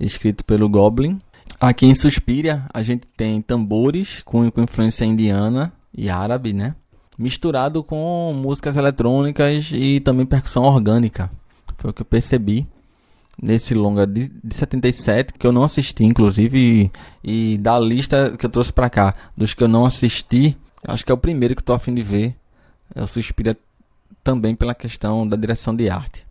escrito pelo Goblin. Aqui em Suspiria a gente tem tambores com, com influência indiana e árabe, né? Misturado com músicas eletrônicas e também percussão orgânica. Foi o que eu percebi nesse longa de, de 77, que eu não assisti, inclusive, e, e, da lista que eu trouxe pra cá, dos que eu não assisti, Acho que é o primeiro que estou afim de ver. Eu suspiro também pela questão da direção de arte.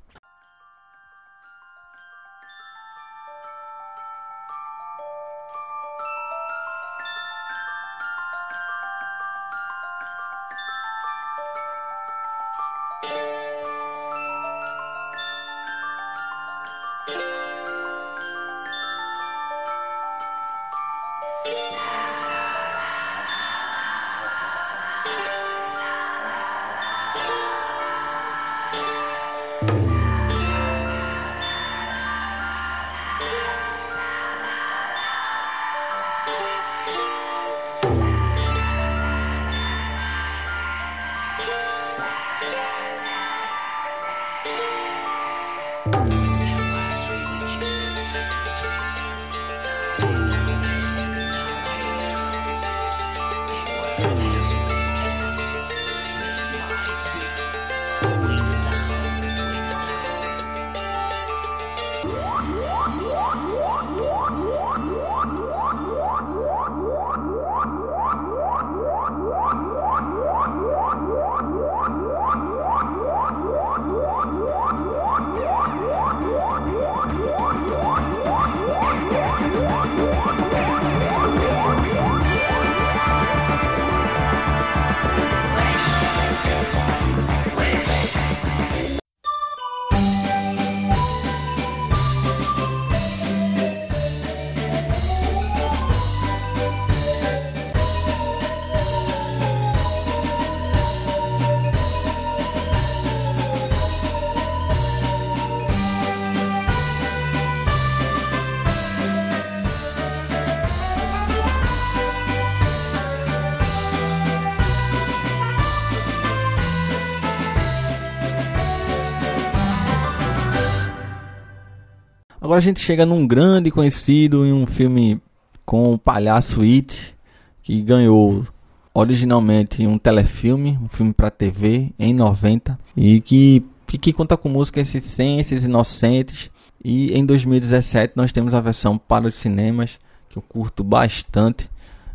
Agora a gente chega num grande conhecido em um filme com o palhaço It, que ganhou originalmente um telefilme, um filme para TV em 90 e que, que, conta com músicas essências inocentes. E em 2017 nós temos a versão para os cinemas, que eu curto bastante,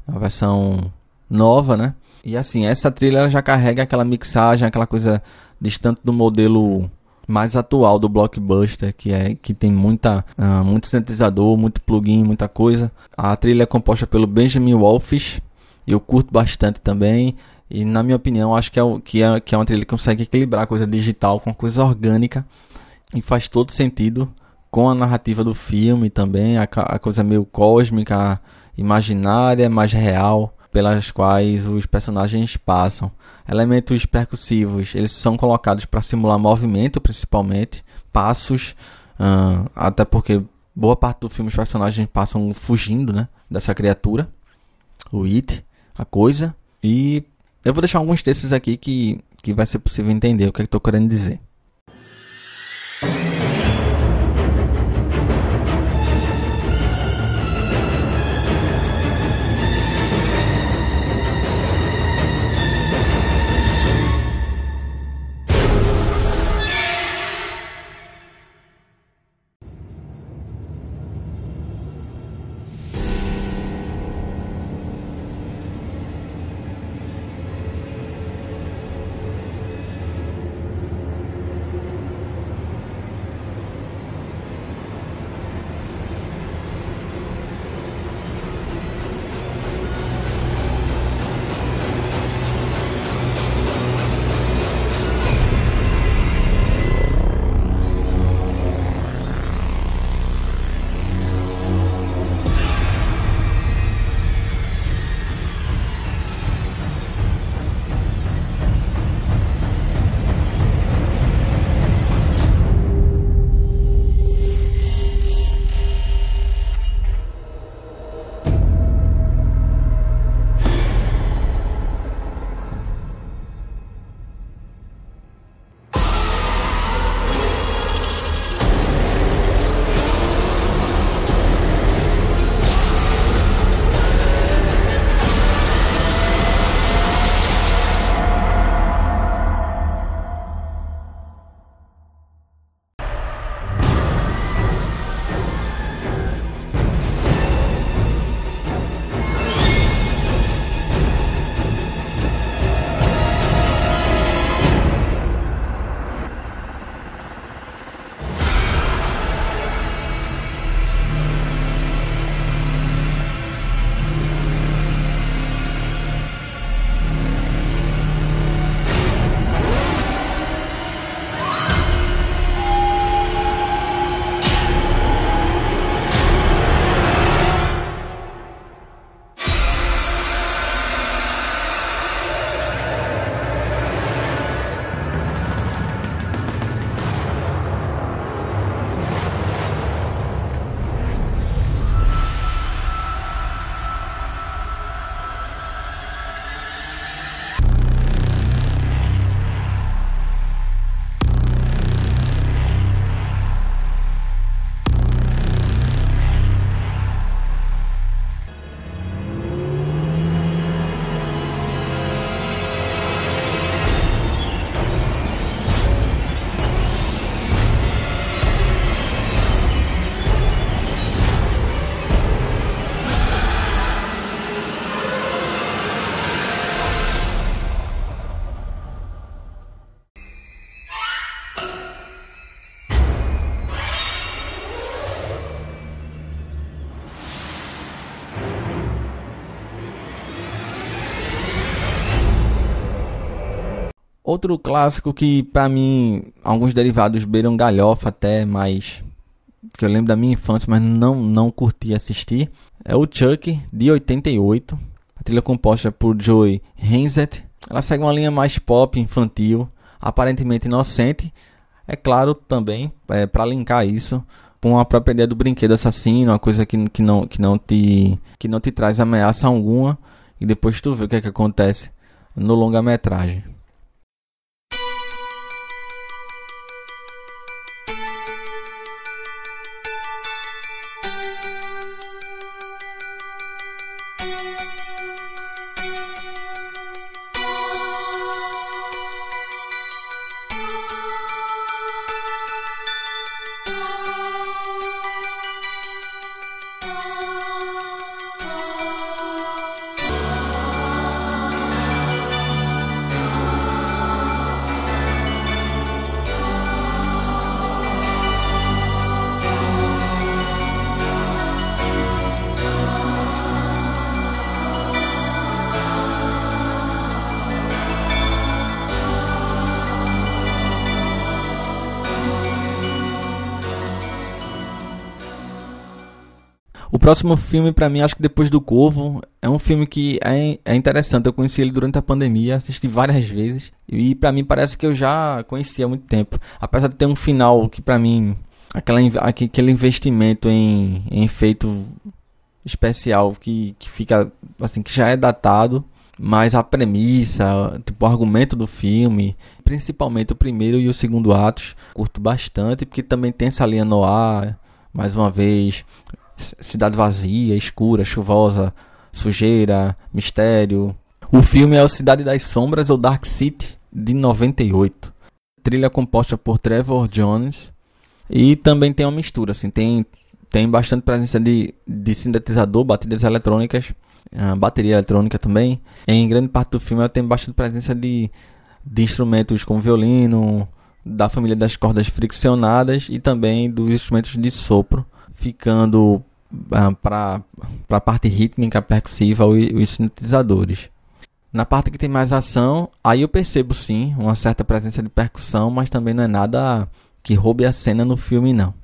a versão nova, né? E assim, essa trilha já carrega aquela mixagem, aquela coisa distante do modelo mais atual do blockbuster, que é que tem muita uh, muito sintetizador, muito plugin, muita coisa. A trilha é composta pelo Benjamin Wolfish, eu curto bastante também. E na minha opinião, acho que é, que é, que é uma trilha que consegue equilibrar a coisa digital com a coisa orgânica e faz todo sentido com a narrativa do filme também, a, a coisa meio cósmica, imaginária, mais real pelas quais os personagens passam. Elementos percussivos, eles são colocados para simular movimento, principalmente, passos, uh, até porque boa parte do filme os personagens passam fugindo, né, dessa criatura, o It, a coisa. E eu vou deixar alguns textos aqui que, que vai ser possível entender o que, é que estou querendo dizer. Outro clássico que para mim alguns derivados beiram galhofa até, mas que eu lembro da minha infância, mas não não curti assistir, é o Chuck de 88. A trilha composta por Joey Hensett. Ela segue uma linha mais pop, infantil, aparentemente inocente. É claro também, é, para linkar isso com a própria ideia do brinquedo assassino, uma coisa que, que, não, que, não te, que não te traz ameaça alguma, e depois tu vê o que, é que acontece no longa-metragem. Próximo filme, para mim, acho que depois do Corvo, é um filme que é, é interessante. Eu conheci ele durante a pandemia, assisti várias vezes. E para mim parece que eu já conhecia há muito tempo. Apesar de ter um final que para mim, aquela, aquele investimento em, em efeito especial que, que fica assim, que já é datado. Mas a premissa, tipo, o argumento do filme, principalmente o primeiro e o segundo atos, curto bastante, porque também tem essa linha no ar, mais uma vez, cidade vazia, escura, chuvosa, sujeira, mistério. O filme é o Cidade das Sombras ou Dark City de 98. Trilha composta por Trevor Jones e também tem uma mistura, assim, tem tem bastante presença de, de sintetizador, batidas eletrônicas, uh, bateria eletrônica também. Em grande parte do filme ela tem bastante presença de, de instrumentos como violino, da família das cordas friccionadas e também dos instrumentos de sopro, ficando uh, para a parte rítmica, percussiva e os sintetizadores. Na parte que tem mais ação, aí eu percebo sim uma certa presença de percussão, mas também não é nada que roube a cena no filme não.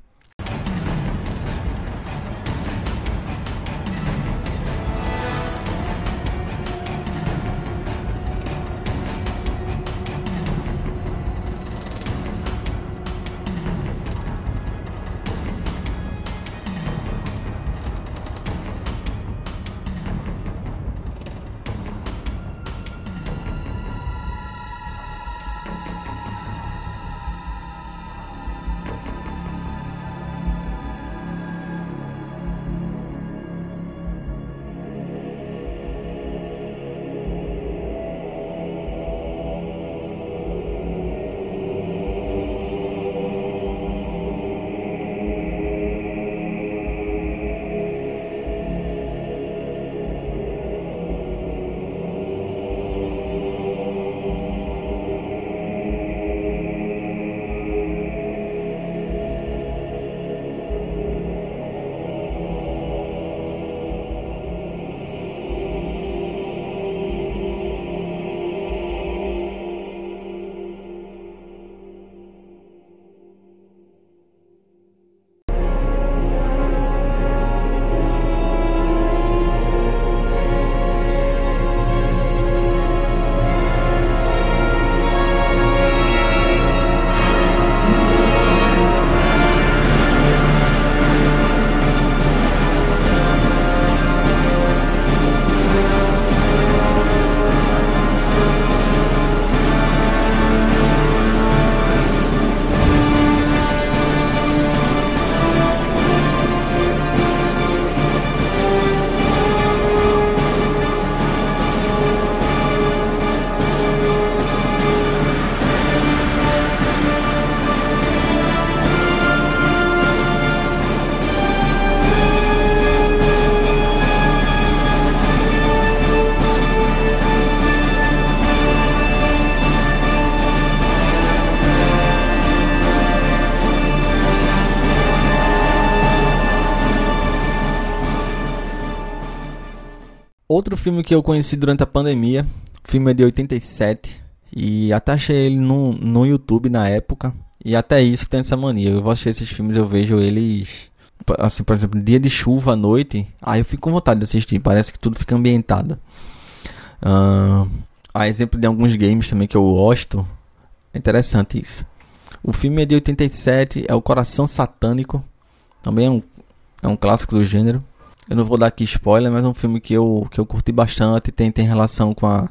Outro filme que eu conheci durante a pandemia, o filme é de 87, E até achei ele no, no YouTube na época. E até isso tem essa mania. Eu vou assistir esses filmes, eu vejo eles. Assim, por exemplo, dia de chuva à noite. Aí eu fico com vontade de assistir. Parece que tudo fica ambientado. Uh, a exemplo de alguns games também que eu gosto. É interessante isso. O filme é de 87, é O Coração Satânico. Também é um, é um clássico do gênero. Eu não vou dar aqui spoiler, mas é um filme que eu, que eu curti bastante. Tem, tem relação com a,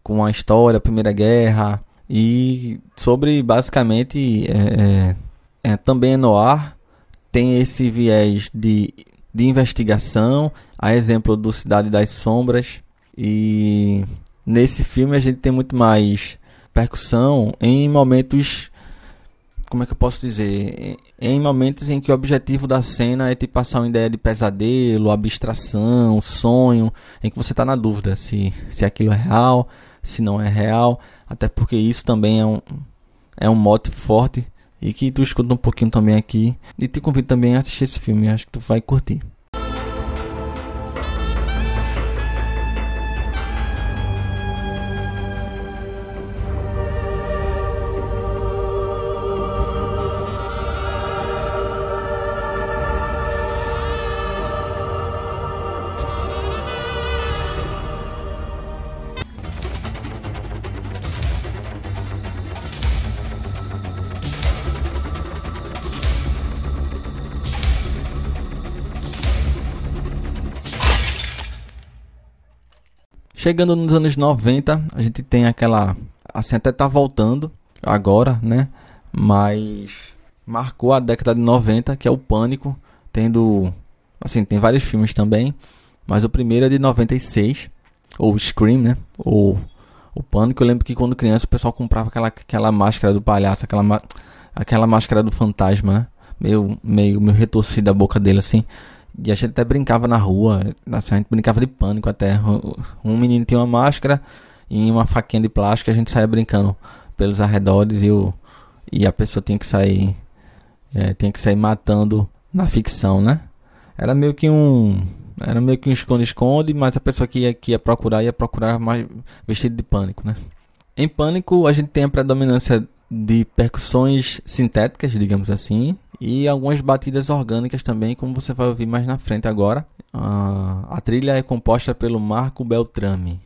com a história, a Primeira Guerra. E sobre basicamente é, é, é, também é no ar. Tem esse viés de, de investigação, a exemplo do Cidade das Sombras. E nesse filme a gente tem muito mais percussão em momentos como é que eu posso dizer? Em momentos em que o objetivo da cena é te passar uma ideia de pesadelo, abstração, sonho, em que você está na dúvida se, se aquilo é real, se não é real, até porque isso também é um, é um mote forte e que tu escuta um pouquinho também aqui. E te convido também a assistir esse filme, acho que tu vai curtir. Chegando nos anos 90, a gente tem aquela. Assim, até tá voltando agora, né? Mas marcou a década de 90, que é o Pânico, tendo. Assim, tem vários filmes também, mas o primeiro é de 96, ou Scream, né? Ou o Pânico. Eu lembro que quando criança o pessoal comprava aquela, aquela máscara do palhaço, aquela, aquela máscara do fantasma, né? Meio, meio, meio retorcida a boca dele assim. E a gente até brincava na rua, a gente brincava de pânico até. Um menino tinha uma máscara e uma faquinha de plástico, a gente saía brincando pelos arredores e, o, e a pessoa tinha que sair. É, tinha que sair matando na ficção, né? Era meio que um. Era meio que um esconde-esconde, mas a pessoa que ia, que ia procurar ia procurar mais vestido de pânico, né? Em pânico a gente tem a predominância de percussões sintéticas, digamos assim, e algumas batidas orgânicas também, como você vai ouvir mais na frente agora. Uh, a trilha é composta pelo Marco Beltrame.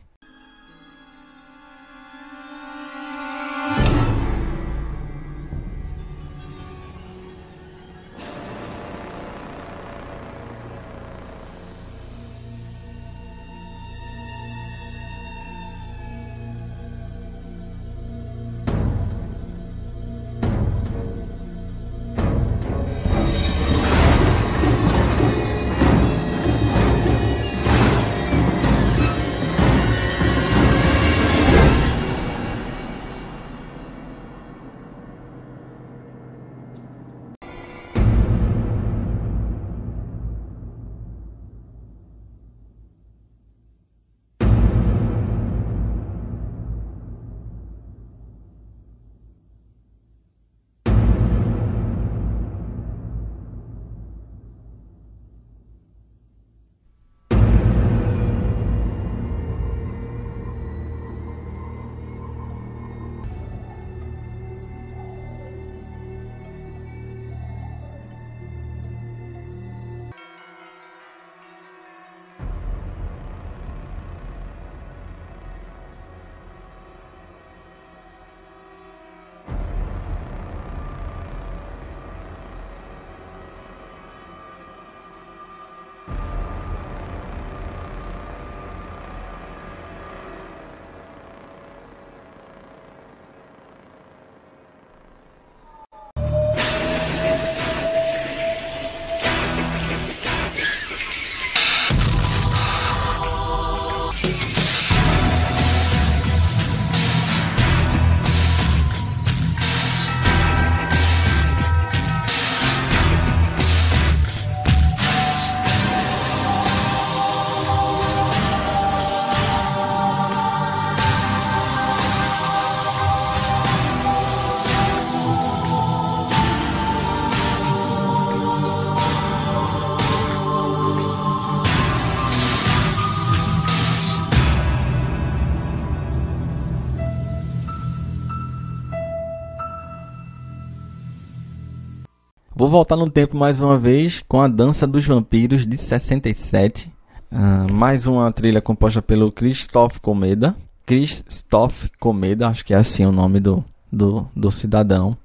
Voltar no tempo mais uma vez com a Dança dos Vampiros de 67. Uh, mais uma trilha composta pelo Christoph Comeda. Christoph Comeda, acho que é assim o nome do, do, do cidadão,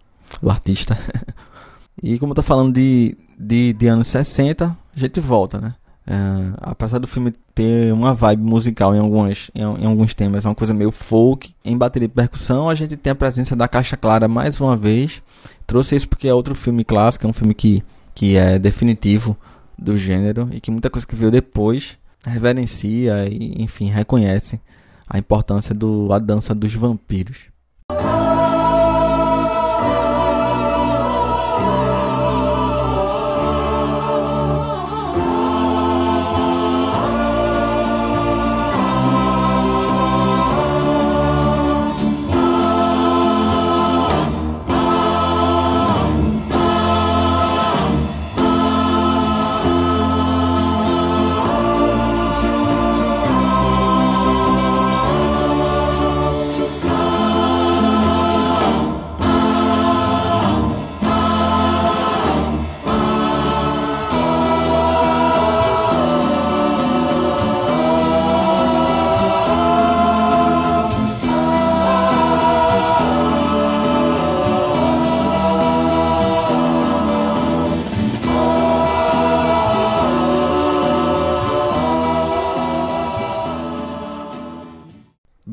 do artista. *laughs* e como eu tô falando de, de, de anos 60, a gente volta, né? Uh, apesar do filme ter uma vibe musical em, algumas, em, em, alguns temas, é uma coisa meio folk, em bateria de percussão, a gente tem a presença da Caixa Clara mais uma vez. Trouxe isso porque é outro filme clássico, é um filme que, que é definitivo do gênero e que muita coisa que veio depois reverencia e, enfim, reconhece a importância do a dança dos vampiros.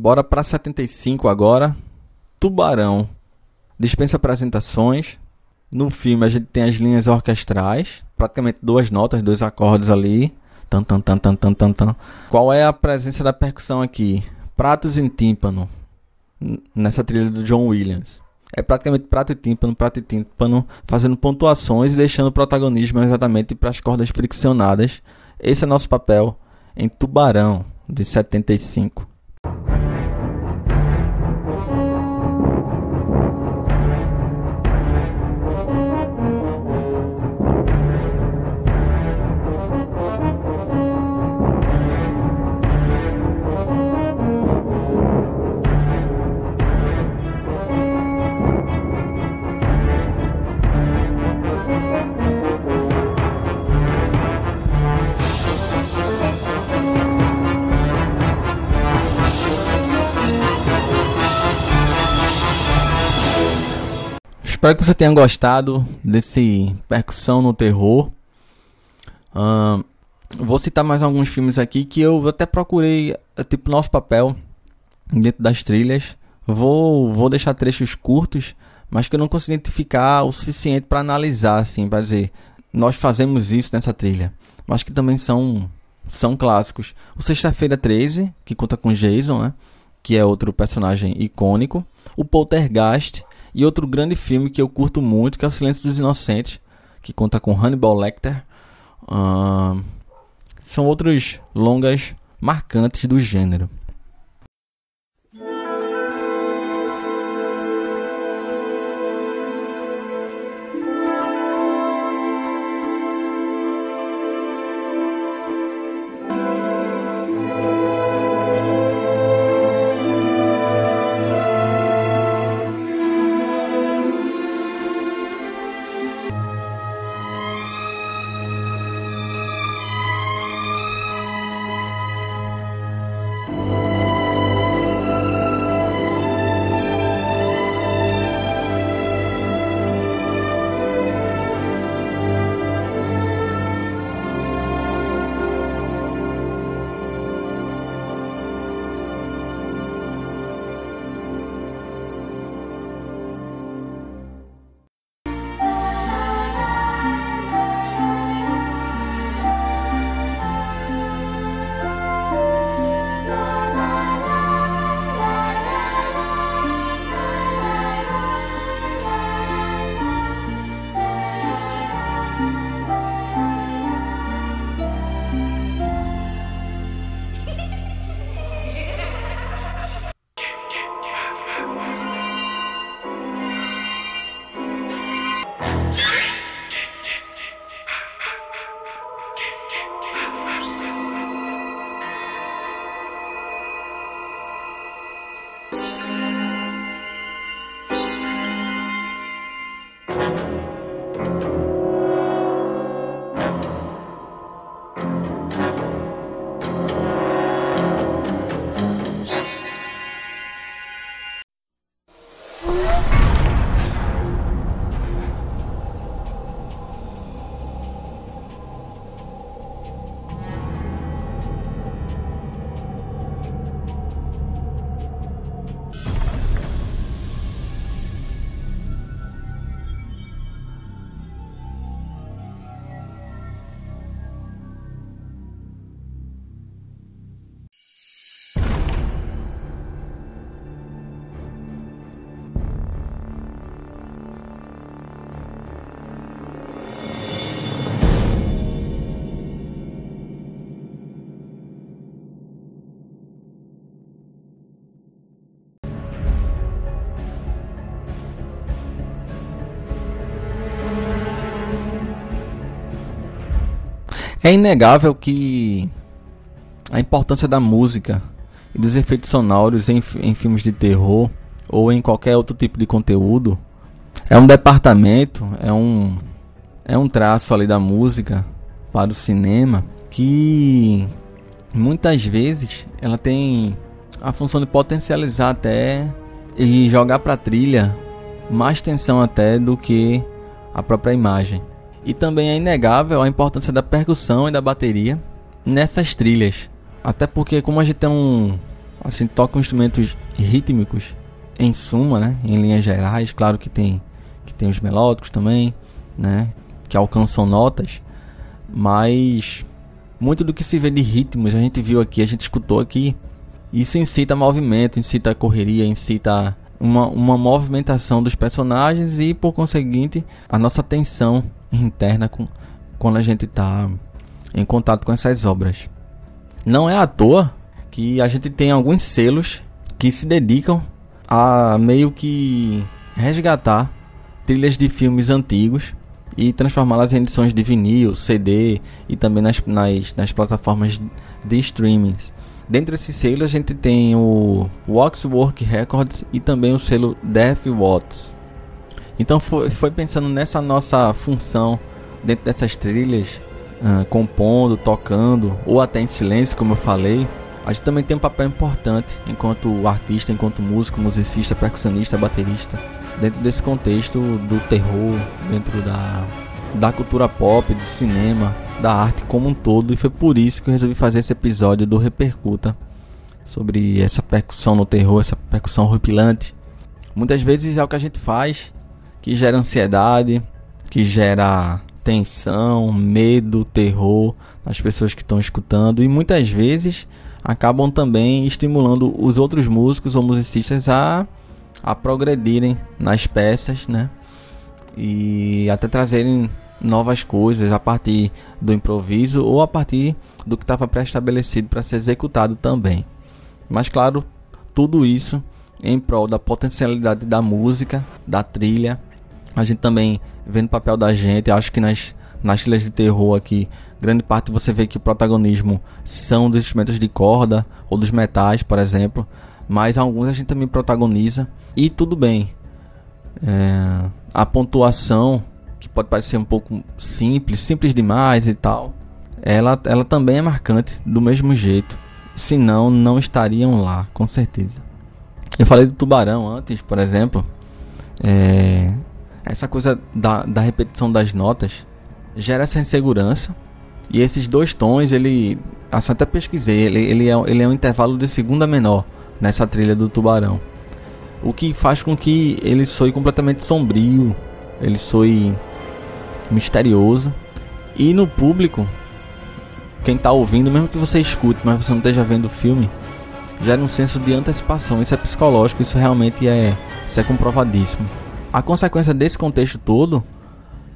Bora para 75 agora. Tubarão. Dispensa apresentações. No filme a gente tem as linhas orquestrais, praticamente duas notas, dois acordes ali. Tan, tan, tan, tan, tan, tan, tan. Qual é a presença da percussão aqui? Pratos em tímpano. Nessa trilha do John Williams. É praticamente prato e tímpano, prato e tímpano, fazendo pontuações e deixando o protagonismo exatamente para as cordas friccionadas. Esse é nosso papel em Tubarão, de 75. Espero que você tenha gostado desse percussão no terror. Uh, vou citar mais alguns filmes aqui que eu até procurei, tipo, nosso papel dentro das trilhas. Vou, vou deixar trechos curtos, mas que eu não consigo identificar o suficiente para analisar, assim, para dizer, nós fazemos isso nessa trilha. Mas que também são, são clássicos. O Sexta-feira 13, que conta com Jason, né? Que é outro personagem icônico. O Poltergeist, e outro grande filme que eu curto muito, que é O Silêncio dos Inocentes, que conta com Hannibal Lecter. Uh, são outros longas marcantes do gênero. É inegável que a importância da música e dos efeitos sonoros em, em filmes de terror ou em qualquer outro tipo de conteúdo é um departamento, é um é um traço ali da música para o cinema que muitas vezes ela tem a função de potencializar até e jogar para a trilha mais tensão até do que a própria imagem. E também é inegável a importância da percussão e da bateria nessas trilhas. Até porque como a gente tem um assim toca instrumentos rítmicos em suma, né, em linhas gerais, claro que tem que tem os melódicos também, né, que alcançam notas, mas muito do que se vê de ritmos a gente viu aqui, a gente escutou aqui, isso incita movimento, incita correria, incita uma, uma movimentação dos personagens e por conseguinte a nossa atenção interna com, quando a gente está em contato com essas obras. Não é à toa que a gente tem alguns selos que se dedicam a meio que resgatar trilhas de filmes antigos e transformá-las em edições de vinil, CD e também nas, nas, nas plataformas de streaming. Dentre esses selos a gente tem o Waxwork Records e também o selo Death Watts. Então foi, foi pensando nessa nossa função dentro dessas trilhas, uh, compondo, tocando ou até em silêncio, como eu falei. A gente também tem um papel importante enquanto artista, enquanto músico, musicista, percussionista, baterista dentro desse contexto do terror, dentro da, da cultura pop, do cinema, da arte como um todo. E foi por isso que eu resolvi fazer esse episódio do Repercuta sobre essa percussão no terror, essa percussão horripilante. Muitas vezes é o que a gente faz que gera ansiedade, que gera tensão, medo, terror nas pessoas que estão escutando e muitas vezes acabam também estimulando os outros músicos ou musicistas a a progredirem nas peças, né? E até trazerem novas coisas a partir do improviso ou a partir do que estava pré-estabelecido para ser executado também. Mas claro, tudo isso em prol da potencialidade da música, da trilha. A gente também vendo o papel da gente, acho que nas nas trilhas de terror aqui, grande parte você vê que o protagonismo são dos instrumentos de corda ou dos metais, por exemplo mas alguns a gente também protagoniza e tudo bem. É, a pontuação, que pode parecer um pouco simples, simples demais e tal, ela, ela também é marcante do mesmo jeito. Senão, não estariam lá, com certeza. Eu falei do tubarão antes, por exemplo. É, essa coisa da, da repetição das notas gera essa insegurança. E esses dois tons, ele. Assim, até pesquisei, ele, ele, é, ele é um intervalo de segunda menor nessa trilha do Tubarão. O que faz com que ele soe completamente sombrio, ele soe misterioso. E no público, quem está ouvindo, mesmo que você escute, mas você não esteja vendo o filme, gera um senso de antecipação. Isso é psicológico, isso realmente é, isso é comprovadíssimo. A consequência desse contexto todo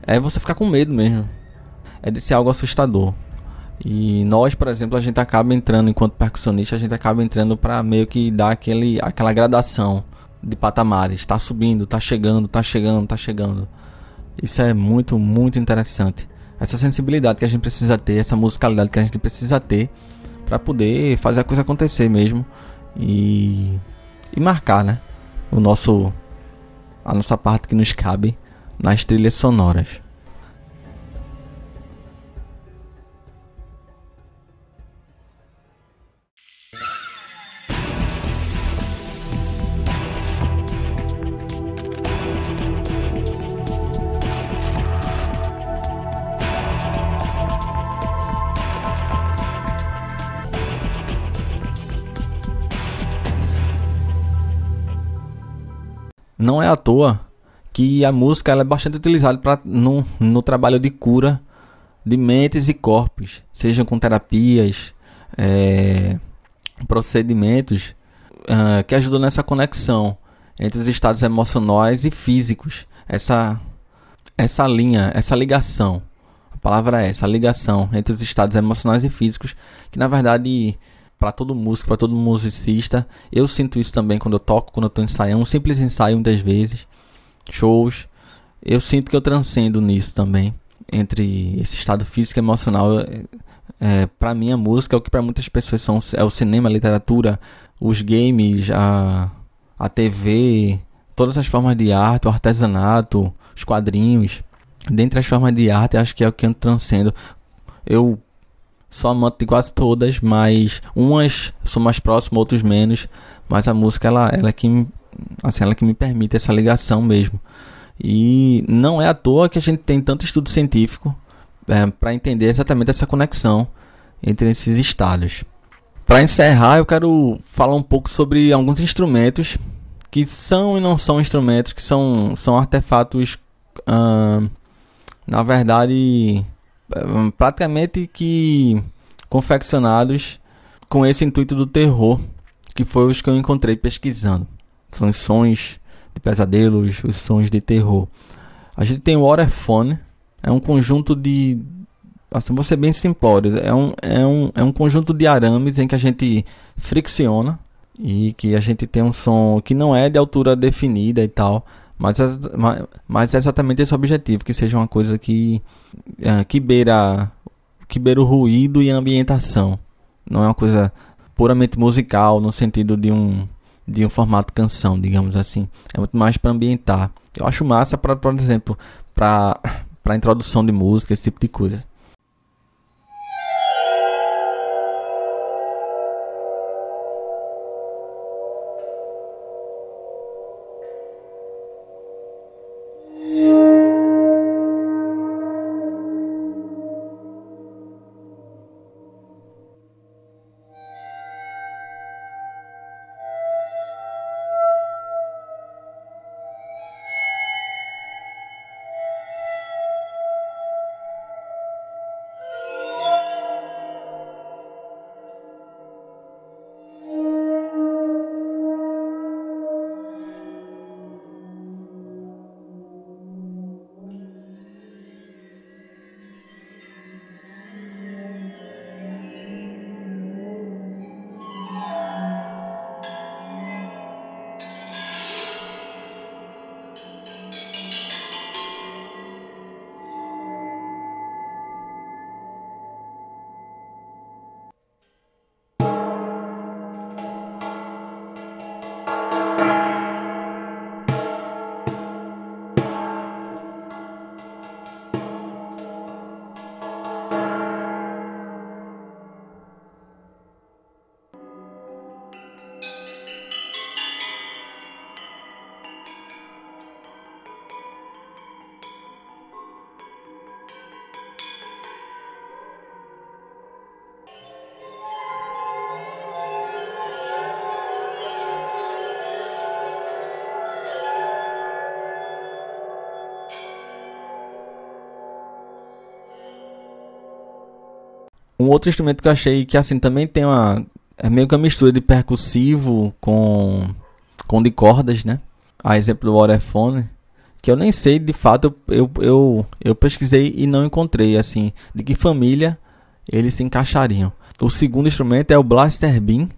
é você ficar com medo mesmo. É de ser algo assustador. E nós, por exemplo, a gente acaba entrando enquanto percussionista, a gente acaba entrando para meio que dar aquele, aquela gradação de patamares. Está subindo, está chegando, está chegando, está chegando. Isso é muito, muito interessante. Essa sensibilidade que a gente precisa ter, essa musicalidade que a gente precisa ter para poder fazer a coisa acontecer mesmo e, e marcar, né? O nosso a nossa parte que nos cabe nas trilhas sonoras. Não é à toa que a música é bastante utilizada pra, no, no trabalho de cura de mentes e corpos, sejam com terapias, é, procedimentos uh, que ajudam nessa conexão entre os estados emocionais e físicos. Essa, essa linha, essa ligação. A palavra é essa, ligação entre os estados emocionais e físicos, que na verdade para todo músico, para todo musicista. Eu sinto isso também quando eu toco, quando eu estou ensaiando, um simples ensaio muitas vezes, shows. Eu sinto que eu transcendo nisso também. entre esse estado físico e emocional. É, para mim, a música é o que para muitas pessoas são, é o cinema, a literatura, os games, a, a TV, todas as formas de arte, o artesanato, os quadrinhos. Dentre as formas de arte, acho que é o que eu transcendo. Eu sou amante de quase todas, mas umas sou mais próximo, outros menos. Mas a música, ela, ela é que, assim, ela é que me permite essa ligação mesmo. E não é à toa que a gente tem tanto estudo científico é, para entender exatamente essa conexão entre esses estados. Para encerrar, eu quero falar um pouco sobre alguns instrumentos que são e não são instrumentos, que são, são artefatos, na verdade, praticamente que confeccionados com esse intuito do terror, que foi os que eu encontrei pesquisando. São os sons de pesadelos, os sons de terror. A gente tem o Waterphone, é um conjunto de. Assim, vou ser bem simplório. É um, é, um, é um conjunto de arames em que a gente fricciona e que a gente tem um som que não é de altura definida e tal, mas, é, mas é exatamente esse objetivo, que seja uma coisa que, é, que, beira, que beira o ruído e a ambientação. Não é uma coisa puramente musical, no sentido de um, de um formato canção, digamos assim. É muito mais para ambientar. Eu acho massa, pra, por exemplo, para introdução de música, esse tipo de coisa. Um outro instrumento que eu achei que assim também tem uma é meio que uma mistura de percussivo com com de cordas, né? A exemplo do Orefone, que eu nem sei de fato eu, eu, eu pesquisei e não encontrei assim de que família eles se encaixariam. O segundo instrumento é o Blaster Beam,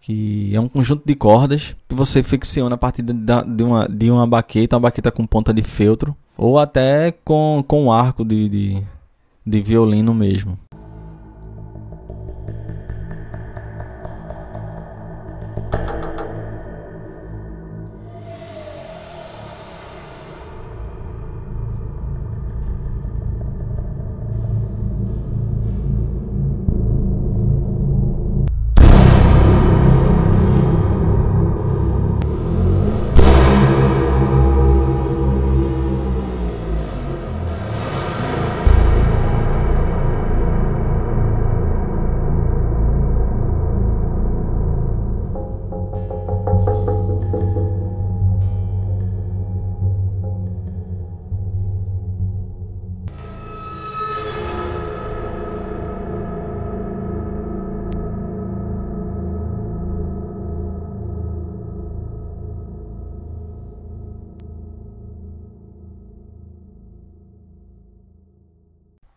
que é um conjunto de cordas que você fricciona a partir de, de, uma, de uma baqueta, uma baqueta com ponta de feltro, ou até com, com um arco de, de, de violino mesmo.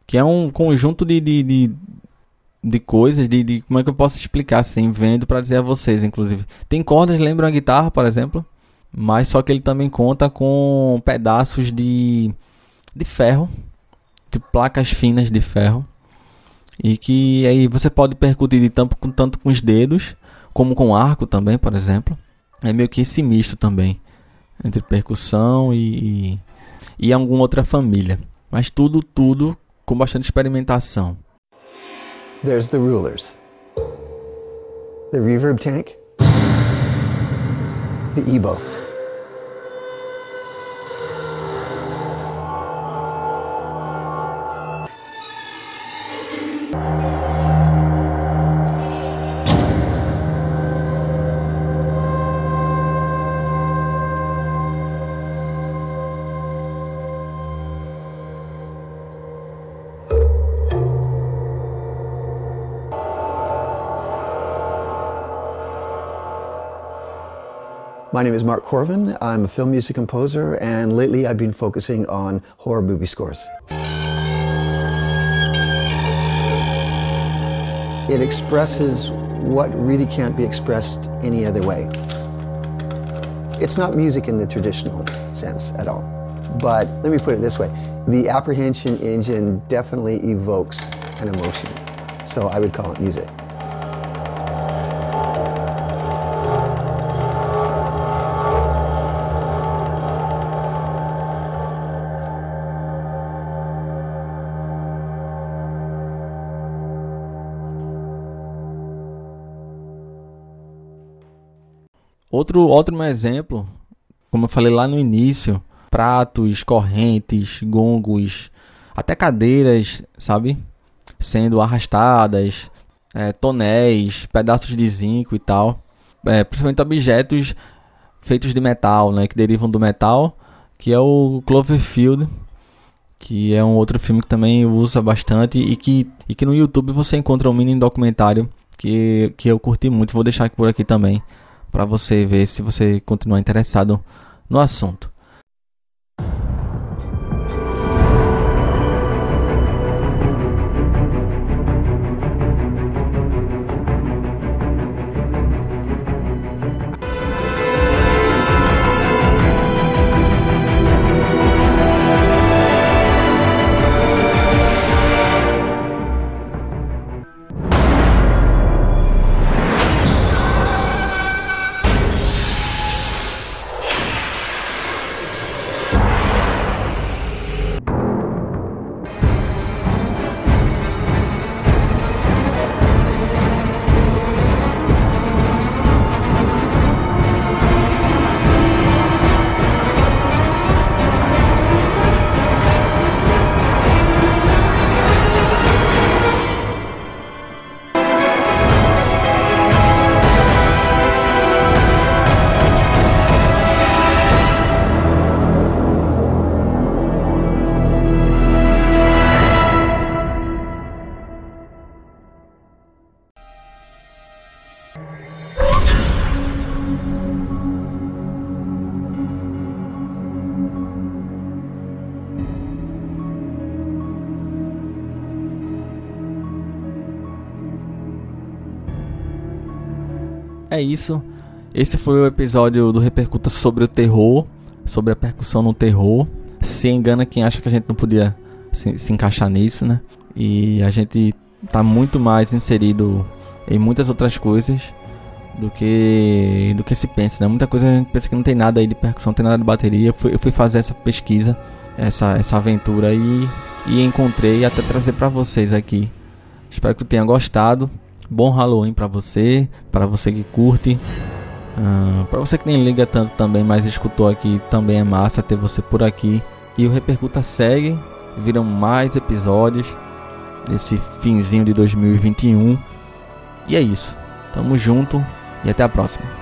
Que é um conjunto de, de, de, de coisas, de, de, como é que eu posso explicar assim, vendo para dizer a vocês, inclusive. Tem cordas, lembram a guitarra, por exemplo, mas só que ele também conta com pedaços de, de ferro tipo placas finas de ferro e que aí você pode percutir tanto com, tanto com os dedos como com arco também, por exemplo. É meio que esse misto também entre percussão e, e, e alguma outra família. Mas tudo, tudo com bastante experimentação. There's the rulers. The reverb tank. The EBO. My name is Mark Corvin. I'm a film music composer, and lately I've been focusing on horror movie scores. It expresses what really can't be expressed any other way. It's not music in the traditional sense at all. But let me put it this way the apprehension engine definitely evokes an emotion. So I would call it music. Outro, outro exemplo, como eu falei lá no início, pratos, correntes, gongos, até cadeiras, sabe? Sendo arrastadas, é, tonéis, pedaços de zinco e tal. É, principalmente objetos feitos de metal, né? Que derivam do metal, que é o Cloverfield, que é um outro filme que também usa bastante e que, e que no YouTube você encontra um mini documentário que, que eu curti muito. Vou deixar por aqui também para você ver se você continuar interessado no assunto. É isso. Esse foi o episódio do Repercuta sobre o terror, sobre a percussão no terror. Se engana quem acha que a gente não podia se, se encaixar nisso, né? E a gente tá muito mais inserido em muitas outras coisas do que do que se pensa, né? Muita coisa a gente pensa que não tem nada aí de percussão, não tem nada de bateria. Eu fui, eu fui fazer essa pesquisa, essa, essa aventura e, e encontrei até trazer para vocês aqui. Espero que tenha gostado. Bom Halloween para você, para você que curte. Uh, para você que nem liga tanto também, mas escutou aqui, também é massa ter você por aqui. E o Repercuta segue, viram mais episódios desse finzinho de 2021. E é isso. Tamo junto e até a próxima.